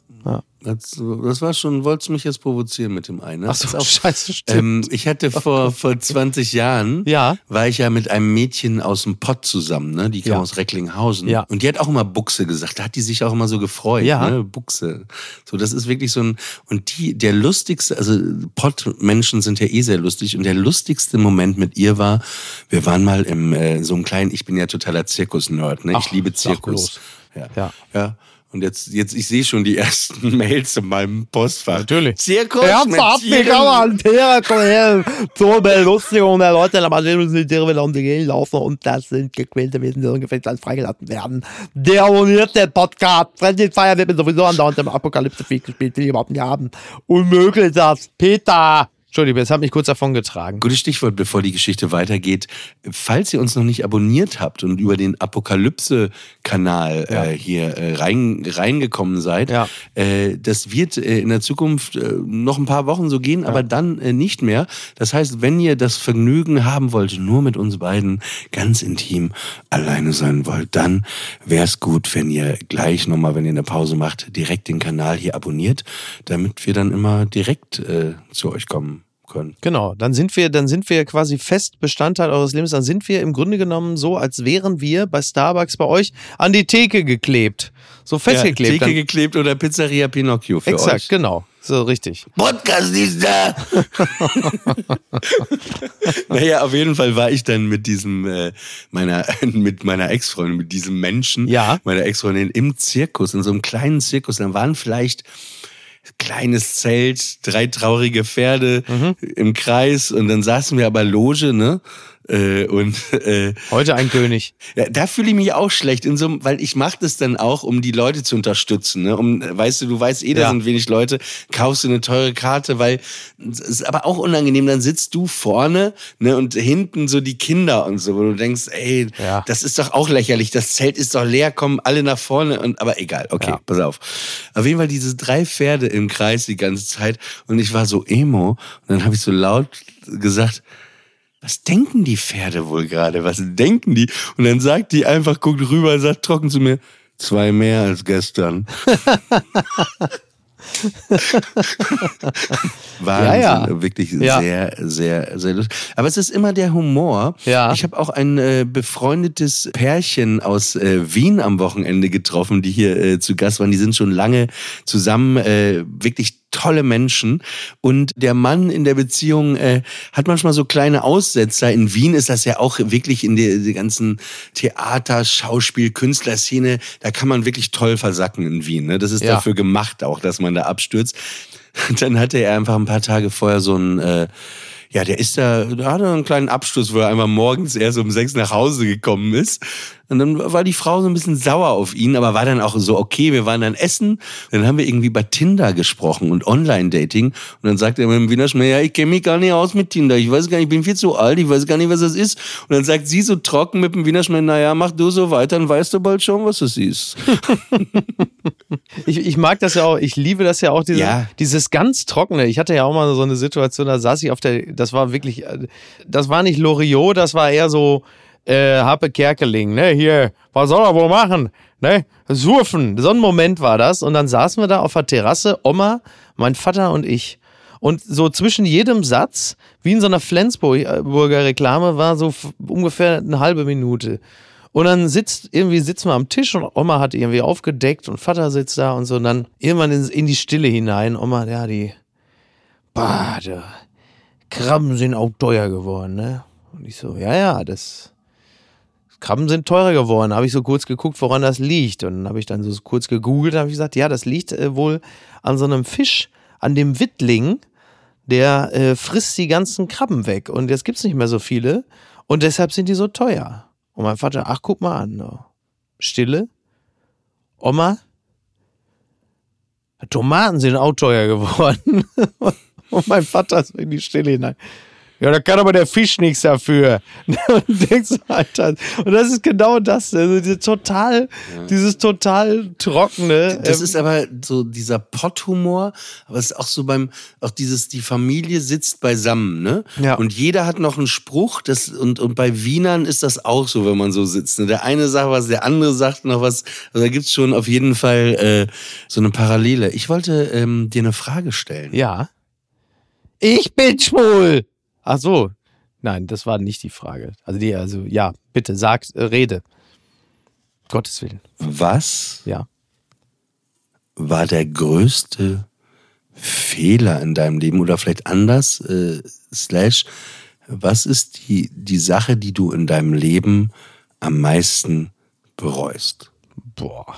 Das, das war schon, wolltest du mich jetzt provozieren mit dem einen. Ach so, auf. scheiße, stimmt. Ähm, ich hatte vor, vor 20 Jahren, Ja. war ich ja mit einem Mädchen aus dem Pott zusammen, ne? Die kam Ja. aus Recklinghausen. Ja. Und die hat auch immer Buchse gesagt. Da hat die sich auch immer so gefreut, Ja. ne? Buchse. So, das ist wirklich so ein, und die, der lustigste, also Pott-Menschen sind ja eh sehr lustig. Und der lustigste Moment mit ihr war, wir waren mal im, äh, so einem kleinen, ich bin ja totaler Zirkus-Nerd, ne? Ach, ich liebe Zirkus. Ja. Ja. ja. Und jetzt, jetzt, ich sehe schon die ersten Mails in meinem Postfach. Natürlich. Zirkus zur Belustigung der Leute, aber sie müssen die Tiere wieder um die Gegend laufen und das sind gequälte Wesen, die ungefähr dann freigelassen werden. Der abonniert den Podcast. Friendly Fire wird mir sowieso andauernd im Apokalypse-Feed gespielt, will ich überhaupt nicht haben. Unmöglich das. Peter! Entschuldigung, jetzt hat mich kurz davon getragen. Gutes Stichwort, bevor die Geschichte weitergeht. Falls ihr uns noch nicht abonniert habt und über den Apokalypse-Kanal Ja. äh, hier äh, rein, reingekommen seid, Ja. äh, das wird äh, in der Zukunft äh, noch ein paar Wochen so gehen, aber dann äh, nicht mehr. Das heißt, wenn ihr das Vergnügen haben wollt, nur mit uns beiden ganz intim alleine sein wollt, dann wäre es gut, wenn ihr gleich nochmal, wenn ihr eine Pause macht, direkt den Kanal hier abonniert, damit wir dann immer direkt zu euch kommen können. Genau, dann sind wir, dann sind wir quasi fest Bestandteil eures Lebens. Dann sind wir im Grunde genommen so, als wären wir bei Starbucks bei euch an die Theke geklebt. So festgeklebt. Theke dann, geklebt oder Pizzeria Pinocchio für exakt, euch. genau. So richtig. Podcast ist da. naja, auf jeden Fall war ich dann mit diesem, äh, meiner, mit meiner Ex-Freundin, mit diesem Menschen, Ja. meiner Ex-Freundin im Zirkus, in so einem kleinen Zirkus. Dann waren vielleicht kleines Zelt, drei traurige Pferde Mhm. im Kreis und dann saßen wir aber Loge, ne? Äh, und äh, Heute ein König. ja, da fühle ich mich auch schlecht, in so, einem- weil ich mache das dann auch, um die Leute zu unterstützen. Ne? Um, weißt du, du weißt eh, da Ja. sind wenig Leute, kaufst du eine teure Karte, weil es ist aber auch unangenehm. Dann sitzt du vorne ne, und hinten so die Kinder und so, wo du denkst, ey, Ja. das ist doch auch lächerlich. Das Zelt ist doch leer, kommen alle nach vorne und aber egal. Okay, Ja. pass auf. Auf jeden Fall diese drei Pferde im Kreis die ganze Zeit und ich war so emo und dann habe ich so laut gesagt was denken die Pferde wohl gerade? Was denken die? Und dann sagt die einfach, guckt rüber, sagt trocken zu mir, zwei mehr als gestern. Wahnsinn, Ja, ja. wirklich Ja. sehr, sehr, sehr lustig. Aber es ist immer der Humor. Ja. Ich habe auch ein äh, befreundetes Pärchen aus äh, Wien am Wochenende getroffen, die hier äh, zu Gast waren. Die sind schon lange zusammen, äh, wirklich tolle Menschen. Und der Mann in der Beziehung äh, hat manchmal so kleine Aussetzer. In Wien ist das ja auch wirklich in der, der ganzen Theater, Schauspiel, Künstlerszene, da kann man wirklich toll versacken in Wien. Ne? Das ist Ja. dafür gemacht auch, dass man da abstürzt. Und dann hatte er einfach ein paar Tage vorher so ein, äh, ja, der ist da, da hatte einen kleinen Absturz, wo er einmal morgens erst um sechs nach Hause gekommen ist. Und dann war die Frau so ein bisschen sauer auf ihn, aber war dann auch so, okay, wir waren dann essen. Dann haben wir irgendwie bei Tinder gesprochen und Online-Dating. Und dann sagt er mit dem Wiener Schmäh, ja, ich kenne mich gar nicht aus mit Tinder. Ich weiß gar nicht, ich bin viel zu alt, ich weiß gar nicht, was das ist. Und dann sagt sie so trocken mit dem Wiener Schmäh, naja, mach du so weiter, dann weißt du bald schon, was das ist. Ich, ich mag das ja auch, ich liebe das ja auch, diese, Ja. dieses ganz Trockene. Ich hatte ja auch mal so eine Situation, da saß ich auf der, das war wirklich, äh, das war nicht Loriot, das war eher so äh, Happe Kerkeling, ne, hier, was soll er wohl machen, ne, surfen. So ein Moment war das und dann saßen wir da auf der Terrasse, Oma, mein Vater und ich. Und so zwischen jedem Satz, wie in so einer Flensburger Reklame, war so ungefähr eine halbe Minute. Und dann sitzt, irgendwie sitzen wir am Tisch und Oma hat irgendwie aufgedeckt und Vater sitzt da und so. Und dann irgendwann in, in die Stille hinein. Oma, ja, die, bah, die Krabben sind auch teuer geworden, ne? Und ich so, ja, ja, das, Krabben sind teurer geworden. Habe ich so kurz geguckt, woran das liegt. Und dann habe ich dann so kurz gegoogelt, habe ich gesagt, ja, das liegt äh, wohl an so einem Fisch, an dem Wittling, der äh, frisst die ganzen Krabben weg. Und jetzt gibt's nicht mehr so viele. Und deshalb sind die so teuer. Und mein Vater, ach, guck mal an. Stille. Oma, Tomaten sind auch teuer geworden. Und mein Vater ist in die Stille hinein. Ja, da kann aber der Fisch nichts dafür. Und denkst du, Alter, und das ist genau das. Also diese total, dieses total trockene. Das ähm, ist aber so dieser Potthumor, aber es ist auch so beim, auch dieses, die Familie sitzt beisammen, ne? Ja. Und jeder hat noch einen Spruch, das, und, und bei Wienern ist das auch so, wenn man so sitzt. Ne? Der eine sagt was, der andere sagt noch was. Also da gibt's schon auf jeden Fall äh, so eine Parallele. Ich wollte ähm, dir eine Frage stellen. Ja. Ich bin schwul. Ach so. Nein, das war nicht die Frage. Also die, also ja, bitte sag, äh, rede. Gottes Willen. Was Ja. war der größte Fehler in deinem Leben oder vielleicht anders, äh, slash, was ist die, die Sache, die du in deinem Leben am meisten bereust? Boah.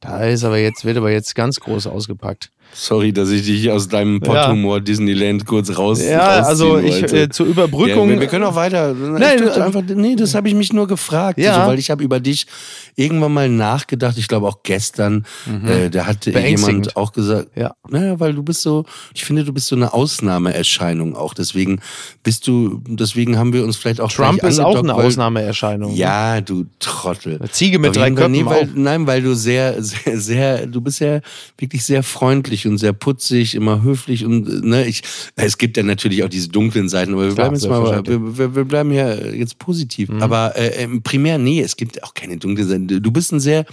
Da ist aber jetzt, wird aber jetzt ganz groß ausgepackt. Sorry, dass ich dich aus deinem Potthumor Disneyland kurz raus Ja, also ich äh, zur Überbrückung. Ja, wir, wir können auch weiter. Nein, äh, einfach, nee, das habe ich mich nur gefragt, Ja. so, weil ich habe über dich irgendwann mal nachgedacht. Ich glaube auch gestern, äh, da Mhm. Beängstigend. jemand auch gesagt, Ja. naja, weil du bist so, ich finde, du bist so eine Ausnahmeerscheinung auch. Deswegen bist du, deswegen haben wir uns vielleicht auch Trump ist auch eine weil- Ausnahmeerscheinung. ne? Ja, du Trottel. Eine Ziege mit drei Köpfen nee, weil. Nein, weil du sehr, sehr, sehr, du bist ja wirklich sehr freundlich und sehr putzig, immer höflich und ne, ich, es gibt ja natürlich auch diese dunklen Seiten, aber wir Klar, bleiben jetzt mal. Mhm. wir, wir, wir bleiben ja jetzt positiv. Aber äh, im primär, nee, es gibt auch keine dunklen Seiten. Du bist ein sehr,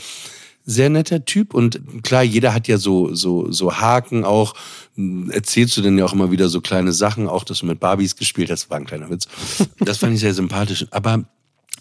sehr netter Typ und klar, jeder hat ja so, so, so Haken auch. Erzählst du denn ja auch immer wieder so kleine Sachen, auch dass du mit Barbies gespielt hast, war ein kleiner Witz. Das fand ich sehr sympathisch. Aber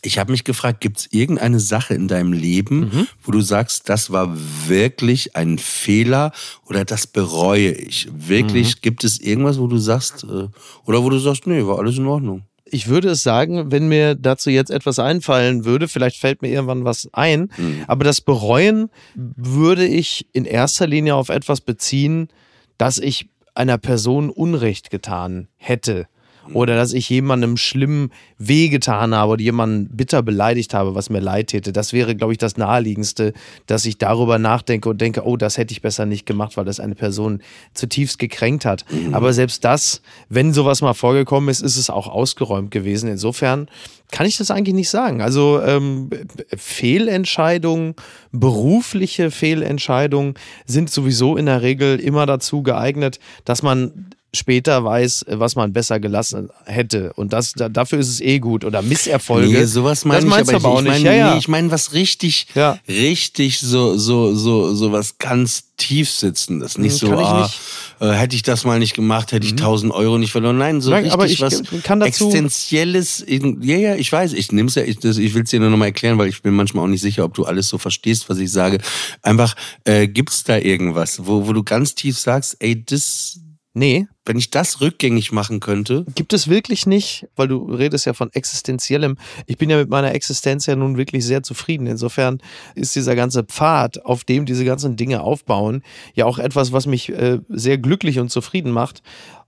ich habe mich gefragt, gibt es irgendeine Sache in deinem Leben, Mhm. wo du sagst, das war wirklich ein Fehler oder das bereue ich? Wirklich, Mhm. gibt es irgendwas, wo du sagst, äh, oder wo du sagst, nee, war alles in Ordnung? Ich würde es sagen, wenn mir dazu jetzt etwas einfallen würde, vielleicht fällt mir irgendwann was ein, aber das Bereuen würde ich in erster Linie auf etwas beziehen, dass ich einer Person Unrecht getan hätte oder dass ich jemandem schlimm wehgetan habe oder jemanden bitter beleidigt habe, was mir leid täte. Das wäre, glaube ich, das Naheliegendste, dass ich darüber nachdenke und denke, oh, das hätte ich besser nicht gemacht, weil das eine Person zutiefst gekränkt hat. Aber selbst das, wenn sowas mal vorgekommen ist, ist es auch ausgeräumt gewesen. Insofern kann ich das eigentlich nicht sagen. Also ähm, Fehlentscheidungen, berufliche Fehlentscheidungen sind sowieso in der Regel immer dazu geeignet, dass man später weiß, was man besser gelassen hätte. Und das, da, dafür ist es eh gut. Oder Misserfolge. Nee, sowas meine ich meinst aber du aber auch ich nicht. meine, ja, ja. nee, ich meine was richtig, Ja. richtig so, so, so, so was ganz tief sitzendes. Nicht Hm, so, ich ah, nicht. Mhm. Äh, hätte ich das mal nicht gemacht, hätte ich 1000 Euro nicht verloren. Nein, so Nein, richtig aber ich was kann dazu- existenzielles. in- Ja, ja, ich weiß, ich nehm's ja, ich, das- ich will es dir nur noch mal erklären, weil ich bin manchmal auch nicht sicher, ob du alles so verstehst, was ich sage. Einfach, äh, gibt's da irgendwas, wo, wo du ganz tief sagst, ey, das, Nee, wenn ich das rückgängig machen könnte, gibt es wirklich nicht, weil du redest ja von existenziellem. Ich bin ja mit meiner Existenz ja nun wirklich sehr zufrieden. Insofern ist dieser ganze Pfad, auf dem diese ganzen Dinge aufbauen, ja auch etwas, was mich äh, sehr glücklich und zufrieden macht.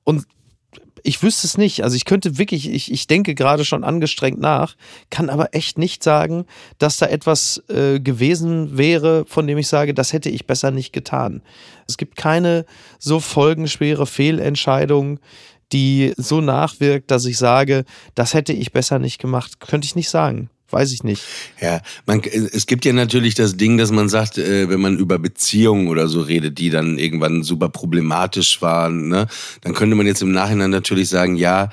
Und ich wüsste es nicht. Also ich könnte wirklich, ich, ich denke gerade schon angestrengt nach, kann aber echt nicht sagen, dass da etwas äh, gewesen wäre, von dem ich sage, das hätte ich besser nicht getan. Es gibt keine so folgenschwere Fehlentscheidung, die so nachwirkt, dass ich sage, das hätte ich besser nicht gemacht. Könnte ich nicht sagen. Weiß ich nicht. Ja, man, es gibt ja natürlich das Ding, dass man sagt, äh, wenn man über Beziehungen oder so redet, die dann irgendwann super problematisch waren, ne, dann könnte man jetzt im Nachhinein natürlich sagen, ja,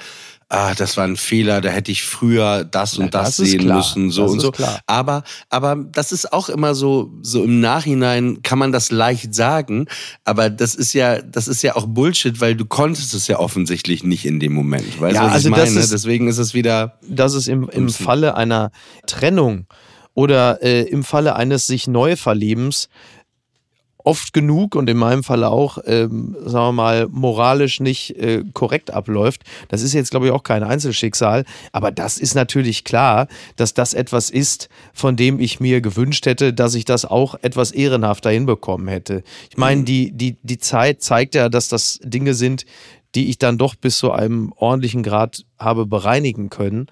ah, das war ein Fehler, da hätte ich früher das und Ja, das, das ist sehen klar. müssen, so Das und ist so. klar. Aber, aber das ist auch immer so, so im Nachhinein kann man das leicht sagen, aber das ist ja, das ist ja auch Bullshit, weil du konntest es ja offensichtlich nicht in dem Moment. Weißt du, Ja, was also ich das meine? ist- Deswegen ist es wieder, dass es im, im. Falle einer Trennung oder äh, im Falle eines sich Neuverliebens oft genug und in meinem Falle auch, ähm, sagen wir mal, moralisch nicht äh, korrekt abläuft. Das ist jetzt, glaube ich, auch kein Einzelschicksal, aber das ist natürlich klar, dass das etwas ist, von dem ich mir gewünscht hätte, dass ich das auch etwas ehrenhafter hinbekommen hätte. Ich meine, die, die, die Zeit zeigt ja, dass das Dinge sind, die ich dann doch bis zu einem ordentlichen Grad habe bereinigen können.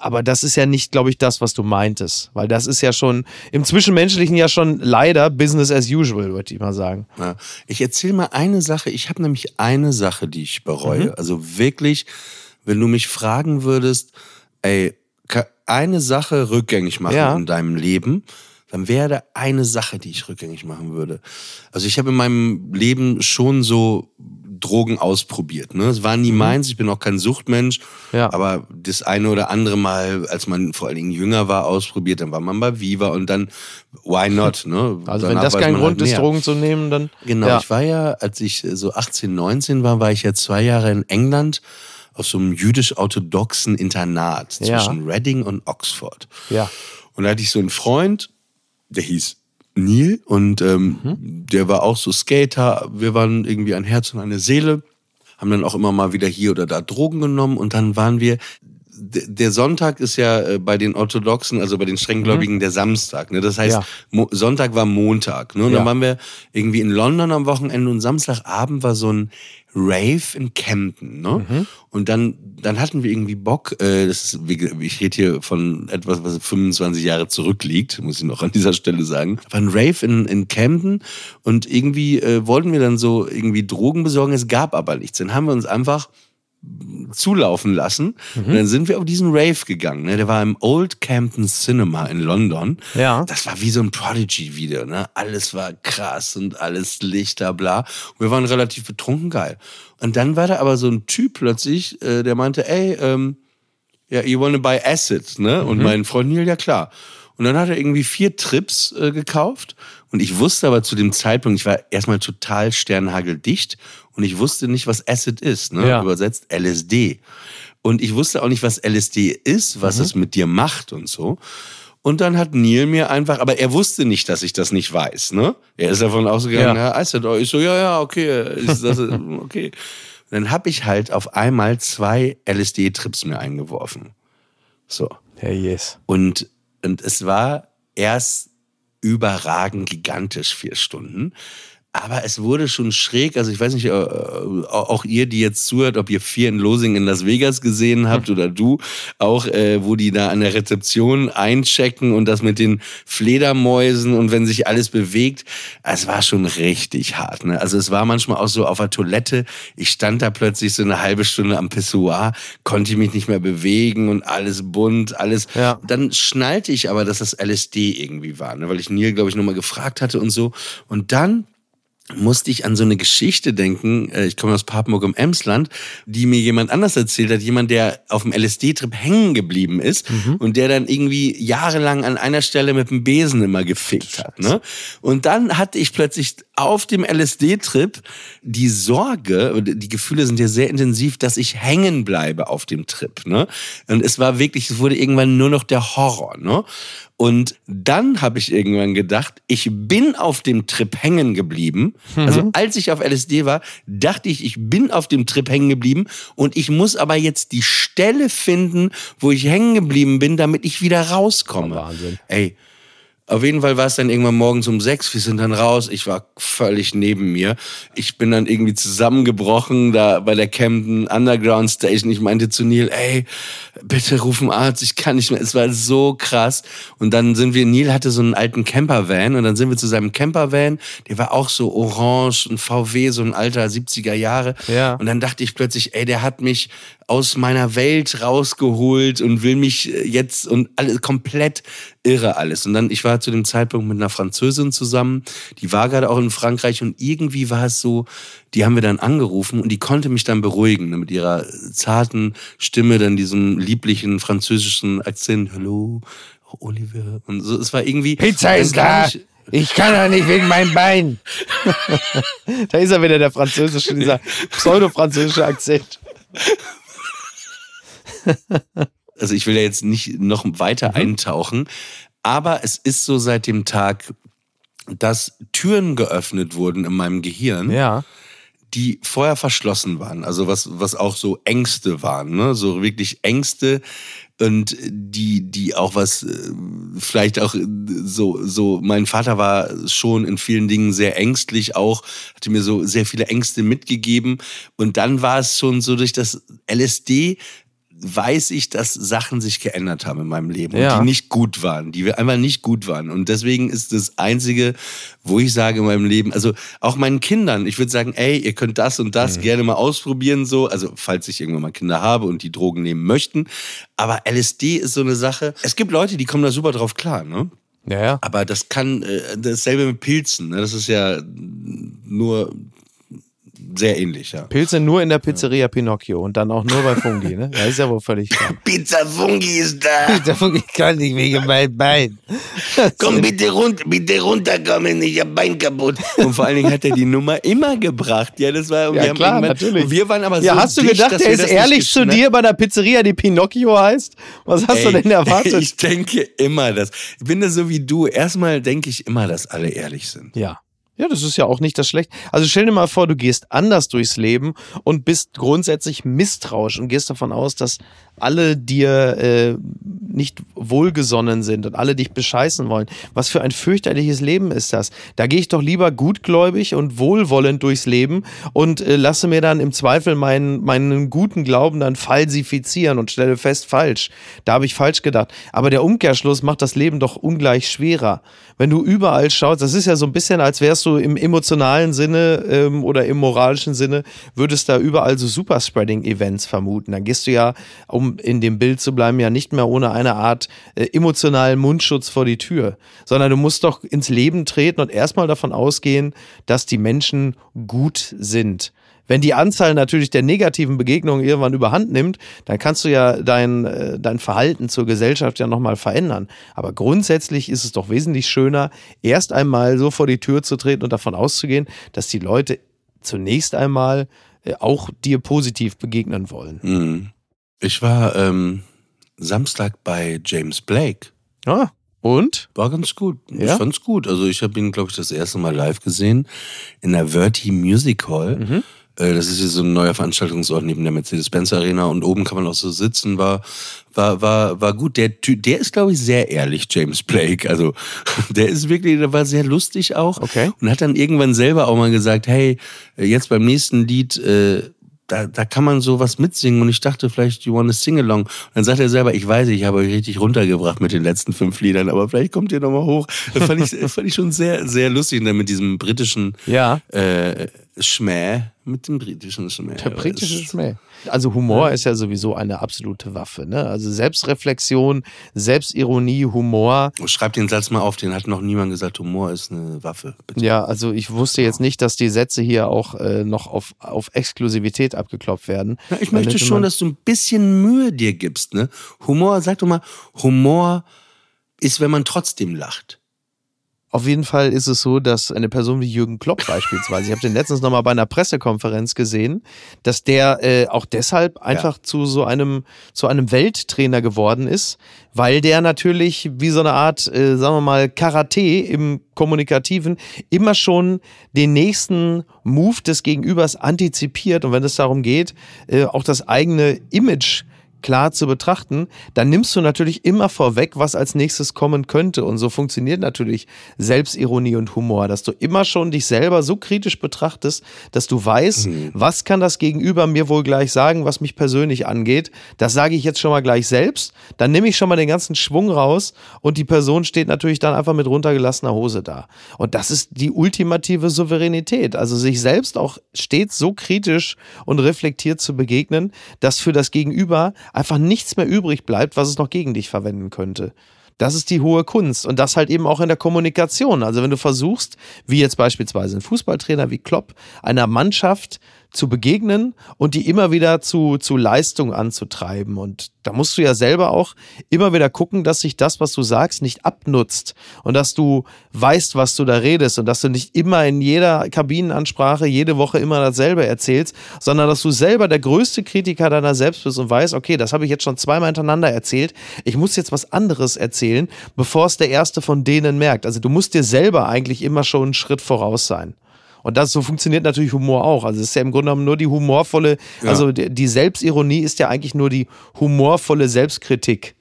Aber das ist ja nicht, glaube ich, das, was du meintest. Weil das ist ja schon im Zwischenmenschlichen ja schon leider Business as usual, würde ich mal sagen. Ja. Ich erzähle mal eine Sache. Ich habe nämlich eine Sache, die ich bereue. Mhm. Also wirklich, wenn du mich fragen würdest, ey, eine Sache rückgängig machen Ja. in deinem Leben, dann wäre da eine Sache, die ich rückgängig machen würde. Also ich habe in meinem Leben schon so Drogen ausprobiert. Ne? Es war nie meins, ich bin auch kein Suchtmensch, Mhm. Ja. aber das eine oder andere Mal, als man vor allen Dingen jünger war, ausprobiert, dann war man bei Viva und dann, why not? Ne? Also wenn Danach das weiß kein Grund halt ist. Drogen zu nehmen, dann Genau, Ja. ich war ja, als ich äh, so 18, 19 war, war ich ja zwei Jahre in England auf so einem jüdisch-orthodoxen Internat Ja. zwischen Reading und Oxford. ja. Und da hatte ich so einen Freund, der hieß Neil und ähm, Mhm. der war auch so Skater. Wir waren irgendwie ein Herz und eine Seele, haben dann auch immer mal wieder hier oder da Drogen genommen und dann waren wir. Der Sonntag ist ja äh, bei den Orthodoxen, also bei den Strenggläubigen, der Samstag. Ne? Das heißt, Mhm. Ja. Sonntag war Montag. Ne? Und Ja. dann waren wir irgendwie in London am Wochenende und Samstagabend war so ein Rave in Camden. Ne? Mhm. Und dann, dann hatten wir irgendwie Bock, äh, das ist, wie, ich rede hier von etwas, was 25 Jahre zurückliegt, muss ich noch an dieser Stelle sagen. War ein Rave in, in Camden und irgendwie äh, wollten wir dann so irgendwie Drogen besorgen, es gab aber nichts. Dann haben wir uns einfach zulaufen lassen. Mhm. Und dann sind wir auf diesen Rave gegangen. Ne? Der war im Old Campton Cinema in London. Ja. Das war wie so ein Prodigy-Video. Ne? Alles war krass und alles Lichter, bla. Und wir waren relativ betrunken, geil. Und dann war da aber so ein Typ plötzlich, äh, der meinte, ey, ähm, ja, you wanna buy acid, ne? Und mein Freund Neil, ja klar. Und dann hat er irgendwie vier Trips äh, gekauft. Und ich wusste aber zu dem Zeitpunkt, ich war erstmal total sternhageldicht und ich wusste nicht, was Acid ist, ne? Ja. Übersetzt LSD. Und ich wusste auch nicht, was LSD ist, was es mit dir macht und so. Und dann hat Neil mir einfach, aber er wusste nicht, dass ich das nicht weiß, ne? Er ist davon ausgegangen, Ja. ja, Acid, oh, ich so, ja, ja, okay, ist das, okay. Und dann habe ich halt auf einmal zwei LSD-Trips mir eingeworfen. So. Hey, yes. Und, und es war erst überragend gigantisch, vier Stunden. Aber es wurde schon schräg. Also ich weiß nicht, äh, auch ihr, die jetzt zuhört, ob ihr Vier in Losing in Las Vegas gesehen habt oder du auch, äh, wo die da an der Rezeption einchecken und das mit den Fledermäusen und wenn sich alles bewegt. Es war schon richtig hart. Ne? Also es war manchmal auch so auf der Toilette. Ich stand da plötzlich so eine halbe Stunde am Pissoir, konnte mich nicht mehr bewegen und alles bunt, alles. Ja. Dann schnallte ich aber, dass das LSD irgendwie war, ne? weil ich Neil, glaube ich, nochmal gefragt hatte und so. Und dann musste ich an so eine Geschichte denken, äh, ich komme aus Papenburg im Emsland, die mir jemand anders erzählt hat, jemand, der auf dem LSD-Trip hängen geblieben ist und der dann irgendwie jahrelang an einer Stelle mit dem Besen immer gefickt hat. Ne? Und dann hatte ich plötzlich auf dem LSD-Trip die Sorge, die Gefühle sind ja sehr intensiv, dass ich hängen bleibe auf dem Trip. Ne? Und es war wirklich, es wurde irgendwann nur noch der Horror. Ne? Und dann habe ich irgendwann gedacht, ich bin auf dem Trip hängen geblieben. Also als ich auf LSD war, dachte ich, ich bin auf dem Trip hängen geblieben und ich muss aber jetzt die Stelle finden, wo ich hängen geblieben bin, damit ich wieder rauskomme. Wahnsinn. Ey, auf jeden Fall war es dann irgendwann morgens um sechs. Wir sind dann raus. Ich war völlig neben mir. Ich bin dann irgendwie zusammengebrochen da bei der Camden Underground Station. Ich meinte zu Neil, ey, bitte ruf einen Arzt. Ich kann nicht mehr. Es war so krass. Und dann sind wir, Neil hatte so einen alten Campervan und dann sind wir zu seinem Campervan. Der war auch so orange, ein VW, so ein alter 70er Jahre. Ja. Und dann dachte ich plötzlich, ey, der hat mich aus meiner Welt rausgeholt und will mich äh, jetzt und alles komplett irre alles. Und dann, ich war zu dem Zeitpunkt mit einer Französin zusammen, die war gerade auch in Frankreich und irgendwie war es so, die haben wir dann angerufen und die konnte mich dann beruhigen, ne, mit ihrer zarten Stimme, dann diesem lieblichen französischen Akzent, hallo, Oliver. Und so, es war irgendwie. Pizza ist da. ich- Ich kann doch nicht wegen meinem Bein. da ist er wieder, der französische, dieser pseudo-französische Akzent. also ich will ja jetzt nicht noch weiter eintauchen, aber es ist so seit dem Tag, dass Türen geöffnet wurden in meinem Gehirn, Ja. Die vorher verschlossen waren. Also was, was auch so Ängste waren, ne? So wirklich Ängste und die, die auch was, äh, vielleicht auch äh, so, so, mein Vater war schon in vielen Dingen sehr ängstlich auch, hatte mir so sehr viele Ängste mitgegeben. Und dann war es schon so durch das LSD, weiß ich, dass Sachen sich geändert haben in meinem Leben Ja. und die nicht gut waren, die wir einfach nicht gut waren. Und deswegen ist das Einzige, wo ich sage in meinem Leben, also auch meinen Kindern, ich würde sagen, ey, ihr könnt das und das gerne mal ausprobieren, so, also falls ich irgendwann mal Kinder habe und die Drogen nehmen möchten. Aber LSD ist so eine Sache. Es gibt Leute, die kommen da super drauf klar, ne? Ja, ja. Aber das kann äh, dasselbe mit Pilzen, ne? Das ist ja nur sehr ähnlich, ja. Pilze nur in der Pizzeria Pinocchio und dann auch nur bei Fungi, ne? Das ist ja wohl völlig klar. Pizza Fungi ist da. Der Fungi kann nicht wegen meinem Bein. Komm bitte runter, bitte runterkommen, ich hab Bein kaputt. Und vor allen Dingen hat er die Nummer immer gebracht. Ja, das war, und Ja, klar, natürlich. Und wir waren aber Ja, so hast du dicht, gedacht, dass der wir ist ehrlich zu dir bei einer Pizzeria, die Pinocchio heißt? Was hast du Ey, denn erwartet? Ich denke immer das. Ich bin da so wie du. Erstmal denke ich immer, dass alle ehrlich sind. Ja. Ja, das ist ja auch nicht das Schlecht. Also stell dir mal vor, du gehst anders durchs Leben und bist grundsätzlich misstrauisch und gehst davon aus, dass alle dir äh, nicht wohlgesonnen sind und alle dich bescheißen wollen. Was für ein fürchterliches Leben ist das? Da gehe ich doch lieber gutgläubig und wohlwollend durchs Leben und äh, lasse mir dann im Zweifel meinen, meinen guten Glauben dann falsifizieren und stelle fest, falsch. Da habe ich falsch gedacht. Aber der Umkehrschluss macht das Leben doch ungleich schwerer. Wenn du überall schaust, das ist ja so ein bisschen, als wärst du im emotionalen Sinne ähm, oder im moralischen Sinne, würdest da überall so Superspreading-Events vermuten. Dann gehst du ja, um in dem Bild zu bleiben, ja nicht mehr ohne eine Art äh, emotionalen Mundschutz vor die Tür, sondern du musst doch ins Leben treten und erstmal davon ausgehen, dass die Menschen gut sind. Wenn die Anzahl natürlich der negativen Begegnungen irgendwann überhand nimmt, dann kannst du ja dein, äh, dein Verhalten zur Gesellschaft ja nochmal verändern. Aber grundsätzlich ist es doch wesentlich schöner, erst einmal so vor die Tür zu treten und davon auszugehen, dass die Leute zunächst einmal äh, auch dir positiv begegnen wollen. Mhm. Ich war ähm, Samstag bei James Blake. Ah, und? War ganz gut. Ich Ja? fand's gut. Also ich habe ihn, glaube ich, das erste Mal live gesehen in der Verti Music Hall. Mhm. Äh, das ist hier so ein neuer Veranstaltungsort neben der Mercedes-Benz Arena und oben kann man auch so sitzen. War, war, war, war gut. Der, Ty- der ist, glaube ich, sehr ehrlich, James Blake. Also der ist wirklich, der war sehr lustig auch. Okay. Und hat dann irgendwann selber auch mal gesagt, hey, jetzt beim nächsten Lied, äh, da, da kann man sowas mitsingen und ich dachte vielleicht, you wanna sing along. Und dann sagt er selber, ich weiß, ich habe euch richtig runtergebracht mit den letzten fünf Liedern, aber vielleicht kommt ihr nochmal hoch. Das fand ich, fand ich schon sehr, sehr lustig, und dann mit diesem britischen Ja. äh, Schmäh, mit dem britischen Schmäh. Der britische Schmäh. Also Humor ist ja sowieso eine absolute Waffe. Ne? Also Selbstreflexion, Selbstironie, Humor. Schreib den Satz mal auf, den hat noch niemand gesagt, Humor ist eine Waffe. Bitte. Ja, also ich wusste jetzt nicht, dass die Sätze hier auch äh, noch auf, auf Exklusivität abgeklopft werden. Ja, ich Dann möchte schon, dass du ein bisschen Mühe dir gibst. Ne? Humor, sag doch mal, Humor ist, wenn man trotzdem lacht. Auf jeden Fall ist es so, dass eine Person wie Jürgen Klopp beispielsweise, ich habe den letztens nochmal bei einer Pressekonferenz gesehen, dass der äh, auch deshalb einfach zu so einem, zu einem Welttrainer geworden ist, weil der natürlich wie so eine Art, äh, sagen wir mal, Karate im Kommunikativen immer schon den nächsten Move des Gegenübers antizipiert. Und wenn es darum geht, äh, auch das eigene Image klar zu betrachten, dann nimmst du natürlich immer vorweg, was als nächstes kommen könnte. Und so funktioniert natürlich Selbstironie und Humor, dass du immer schon dich selber so kritisch betrachtest, dass du weißt, was kann das Gegenüber mir wohl gleich sagen, was mich persönlich angeht. Das sage ich jetzt schon mal gleich selbst. Dann nehme ich schon mal den ganzen Schwung raus und die Person steht natürlich dann einfach mit runtergelassener Hose da. Und das ist die ultimative Souveränität. Also sich selbst auch stets so kritisch und reflektiert zu begegnen, dass für das Gegenüber einfach nichts mehr übrig bleibt, was es noch gegen dich verwenden könnte. Das ist die hohe Kunst und das halt eben auch in der Kommunikation. Also wenn du versuchst, wie jetzt beispielsweise ein Fußballtrainer wie Klopp, einer Mannschaft zu begegnen und die immer wieder zu, zu Leistung anzutreiben. Und da musst du ja selber auch immer wieder gucken, dass sich das, was du sagst, nicht abnutzt und dass du weißt, was du da redest und dass du nicht immer in jeder Kabinenansprache jede Woche immer dasselbe erzählst, sondern dass du selber der größte Kritiker deiner selbst bist und weißt, okay, das habe ich jetzt schon zweimal hintereinander erzählt, ich muss jetzt was anderes erzählen, bevor es der erste von denen merkt. Also du musst dir selber eigentlich immer schon einen Schritt voraus sein. Und das so funktioniert natürlich Humor auch. Also es ist ja im Grunde genommen nur die humorvolle, also die, die Selbstironie ist ja eigentlich nur die humorvolle Selbstkritik.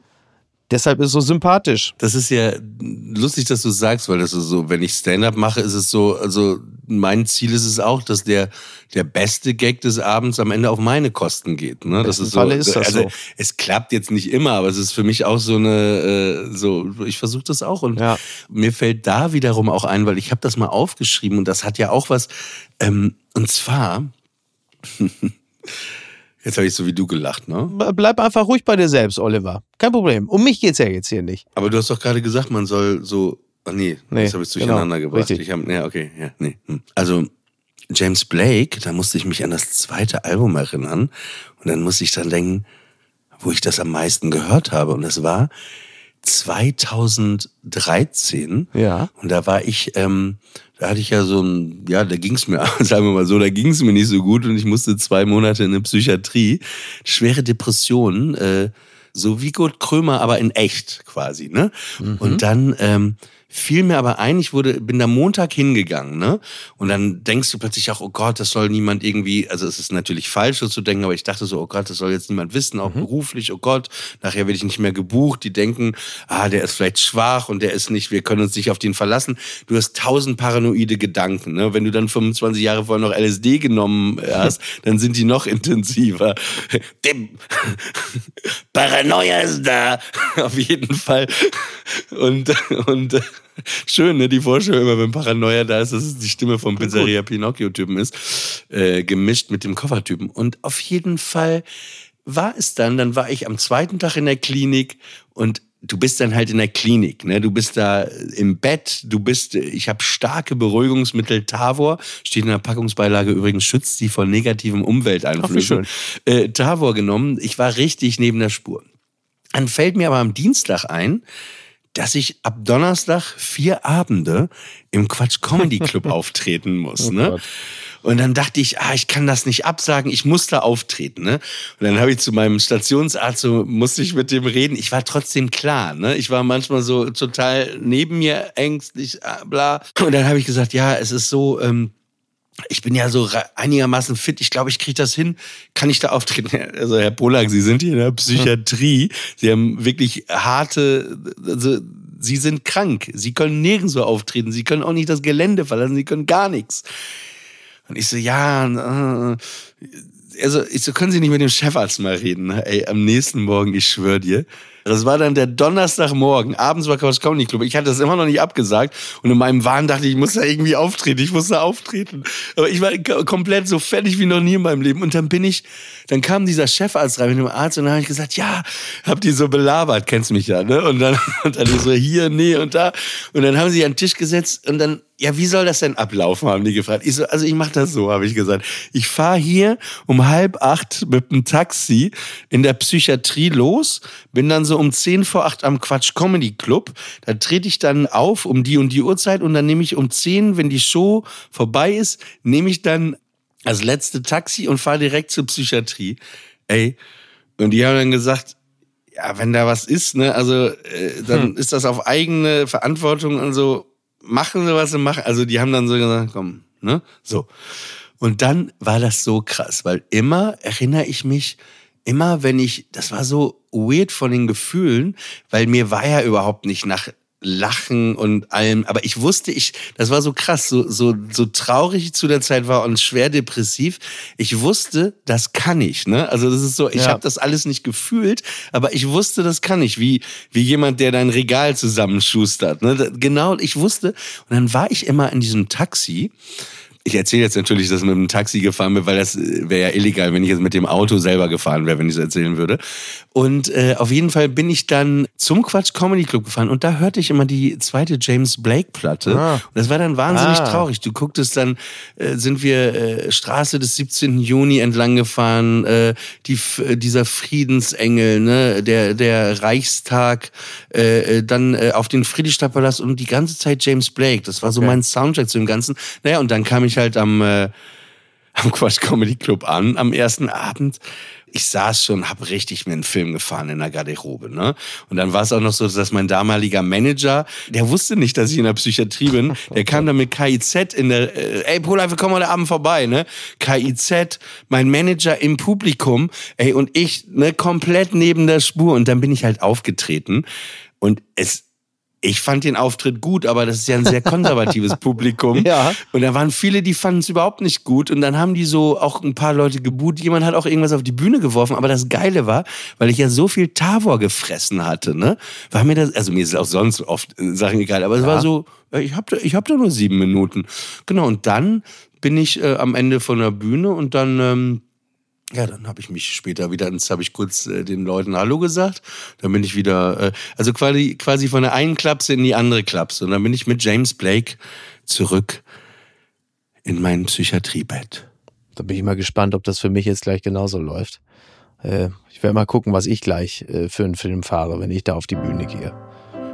Deshalb ist es so sympathisch. Das ist ja lustig, dass du sagst, weil das ist so, wenn ich Stand-up mache, ist es so, also mein Ziel ist es auch, dass der, der beste Gag des Abends am Ende auf meine Kosten geht. Ne? Das ist so, Falle ist das also so. es klappt jetzt nicht immer, aber es ist für mich auch so eine, äh, so, ich versuche das auch und Ja. mir fällt da wiederum auch ein, weil ich habe das mal aufgeschrieben und das hat ja auch was, ähm, und zwar, jetzt habe ich so wie du gelacht, ne? Bleib einfach ruhig bei dir selbst, Oliver. Kein Problem. Um mich geht's ja jetzt hier nicht. Aber du hast doch gerade gesagt, man soll so. Ach nee, Nee, das habe ich durcheinander genau, gebracht. richtig. Ich hab, ja, okay, ja, nee. hm. Also James Blake, da musste ich mich an das zweite Album erinnern und dann musste ich dran denken, wo ich das am meisten gehört habe und das war 2013. Ja. Und da war ich, ähm, da hatte ich ja so ein, ja, da ging's mir, sagen wir mal so, da ging's mir nicht so gut und ich musste zwei Monate in eine Psychiatrie. Schwere Depressionen, äh, so wie Kurt Krömer, aber in echt quasi, ne? Und dann ähm, fiel mir aber ein, ich wurde, bin da Montag hingegangen, ne? Und dann denkst du plötzlich auch, oh Gott, das soll niemand irgendwie, also es ist natürlich falsch so zu denken, aber ich dachte so, oh Gott, das soll jetzt niemand wissen, auch beruflich, oh Gott, nachher werde ich nicht mehr gebucht. Die denken, ah, der ist vielleicht schwach und der ist nicht, wir können uns nicht auf den verlassen. Du hast tausend paranoide Gedanken, ne? Wenn du dann 25 Jahre vorher noch LSD genommen hast, dann sind die noch intensiver. Dem Paranoia ist da, auf jeden Fall. Und, und schön, ne, die Vorstellung immer, wenn Paranoia da ist, dass es die Stimme vom Pizzeria Pinocchio-Typen ist, äh, gemischt mit dem Koffertypen. Und auf jeden Fall war es dann, dann war ich am zweiten Tag in der Klinik und du bist dann halt in der Klinik, ne? Du bist da im Bett, du bist, ich habe starke Beruhigungsmittel Tavor, steht in der Packungsbeilage übrigens, schützt sie vor negativem Umwelteinflüssen. Äh, Tavor genommen, ich war richtig neben der Spur. Dann fällt mir aber am Dienstag ein, dass ich ab Donnerstag vier Abende im Quatsch Comedy Club auftreten muss. ne? Gott. Und dann dachte ich, ah, ich kann das nicht absagen, ich muss da auftreten. Ne? Und dann habe ich zu meinem Stationsarzt, so musste ich mit dem reden. Ich war trotzdem klar. Ne? Ich war manchmal so total neben mir, ängstlich, ah, bla. Und dann habe ich gesagt, ja, es ist so, ähm, ich bin ja so einigermaßen fit. Ich glaube, ich kriege das hin. Kann ich da auftreten? Also, Herr Polak, Sie sind hier in der Psychiatrie. Sie haben wirklich harte, also, Sie sind krank. Sie können nirgendwo auftreten. Sie können auch nicht das Gelände verlassen. Sie können gar nichts. Und ich so, ja, äh, also ich so, können Sie nicht mit dem Chefarzt mal reden? Ey, am nächsten Morgen, ich schwöre dir. Das war dann der Donnerstagmorgen. Abends war Couch Comedy Club. Ich hatte das immer noch nicht abgesagt. Und in meinem Wahn dachte ich, ich muss da irgendwie auftreten. Ich muss da auftreten. Aber ich war komplett so fertig wie noch nie in meinem Leben. Und dann bin ich, dann kam dieser Chefarzt rein mit dem Arzt und dann habe ich gesagt, ja, hab die so belabert, kennst mich ja, ne? Und dann, und dann so hier, nee und da. Und dann haben sie an den Tisch gesetzt und dann, ja, wie soll das denn ablaufen, haben die gefragt. Ich so, also ich mache das so, habe ich gesagt. Ich fahre hier um halb acht mit dem Taxi in der Psychiatrie los, bin dann so um zehn vor acht am Quatsch Comedy Club. Da trete ich dann auf um die und die Uhrzeit und dann nehme ich um zehn, wenn die Show vorbei ist, nehme ich dann das letzte Taxi und fahre direkt zur Psychiatrie. Ey, und die haben dann gesagt, ja, wenn da was ist, ne, also äh, dann ist das auf eigene Verantwortung und so, machen sie, was sie machen. Also die haben dann so gesagt, komm, ne, so. Und dann war das so krass, weil immer erinnere ich mich, immer wenn ich, das war so weird von den Gefühlen, weil mir war ja überhaupt nicht nach Lachen und allem, aber ich wusste, ich, das war so krass, so, so, so traurig ich zu der Zeit war und schwer depressiv. Ich wusste, das kann ich, ne? Also das ist so, ich Ja. habe das alles nicht gefühlt, aber ich wusste, das kann ich, wie, wie jemand, der dein Regal zusammenschustert, ne? Genau, ich wusste. Und dann war ich immer in diesem Taxi. Ich erzähle jetzt natürlich, dass ich mit dem Taxi gefahren bin, weil das wäre ja illegal, wenn ich jetzt mit dem Auto selber gefahren wäre, wenn ich es erzählen würde. Und äh, auf jeden Fall bin ich dann zum Quatsch Comedy Club gefahren und da hörte ich immer die zweite James Blake Platte. Ah. Und das war dann wahnsinnig Ah. traurig. Du gucktest dann, äh, sind wir äh, Straße des 17. Juni entlang gefahren, äh, die, äh, dieser Friedensengel, ne, der, der Reichstag, äh, äh, dann äh, auf den Friedrichstadtpalast und die ganze Zeit James Blake. Das war so mein Soundtrack zu dem Ganzen. Naja, und dann kam ich halt am, äh, am Quatsch Comedy Club an, am ersten Abend. Ich saß schon, hab richtig mir einen Film gefahren in der Garderobe, ne? Und dann war es auch noch so, dass mein damaliger Manager, der wusste nicht, dass ich in der Psychiatrie bin, der kam dann mit KIZ in der, äh, ey, Pola, wir kommen heute Abend vorbei, ne? KIZ, mein Manager im Publikum, ey, und ich, ne, komplett neben der Spur. Und dann bin ich halt aufgetreten und es, ich fand den Auftritt gut, aber das ist ja ein sehr konservatives Publikum. Ja. Und da waren viele, die fanden es überhaupt nicht gut. Und dann haben die so auch ein paar Leute geboot. Jemand hat auch irgendwas auf die Bühne geworfen. Aber das Geile war, weil ich ja so viel Tavor gefressen hatte, ne, war mir das, also mir ist auch sonst oft äh, Sachen egal, aber es war so, äh, ich hab, da- ich hab da nur sieben Minuten. Genau. Und dann bin ich äh, am Ende von der Bühne und dann, ähm, ja, dann habe ich mich später wieder, jetzt habe ich kurz äh, den Leuten Hallo gesagt. Dann bin ich wieder, äh, also quasi, quasi von der einen Klapse in die andere Klapse. Und dann bin ich mit James Blake zurück in mein Psychiatriebett. Da bin ich mal gespannt, ob das für mich jetzt gleich genauso läuft. Äh, ich werde mal gucken, was ich gleich äh, für einen Film fahre, wenn ich da auf die Bühne gehe.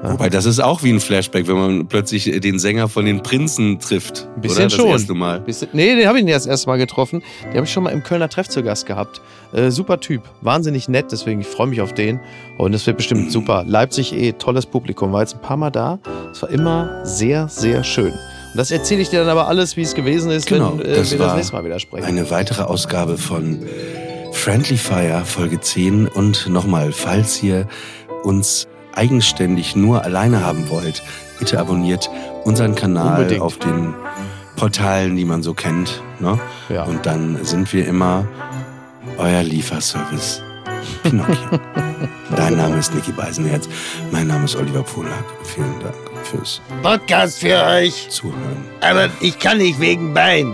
Wobei, das ist auch wie ein Flashback, wenn man plötzlich den Sänger von den Prinzen trifft. Ein bisschen oder? schon. Das erste Mal. Bisschen, nee, den habe ich nicht das erste Mal getroffen. Den habe ich schon mal im Kölner Treff zu Gast gehabt. Äh, super Typ, wahnsinnig nett, deswegen ich freue mich auf den. Und es wird bestimmt super. Leipzig eh tolles Publikum, war jetzt ein paar Mal da. Es war immer sehr, sehr schön. Und das erzähle ich dir dann aber alles, wie es gewesen ist, Genau, wenn äh, das wir das nächste Mal wieder sprechen. Eine weitere Ausgabe von Friendly Fire Folge 10 und nochmal, falls ihr uns eigenständig nur alleine haben wollt, bitte abonniert unseren Kanal Unbedingt. auf den Portalen, die man so kennt. Ne? Ja. Und dann sind wir immer euer Lieferservice. Pinocchio. Dein Name ist Niki Beisenherz. Mein Name ist Oliver Polak. Vielen Dank fürs Podcast für euch, Zuhören. aber ich kann nicht wegen Bein.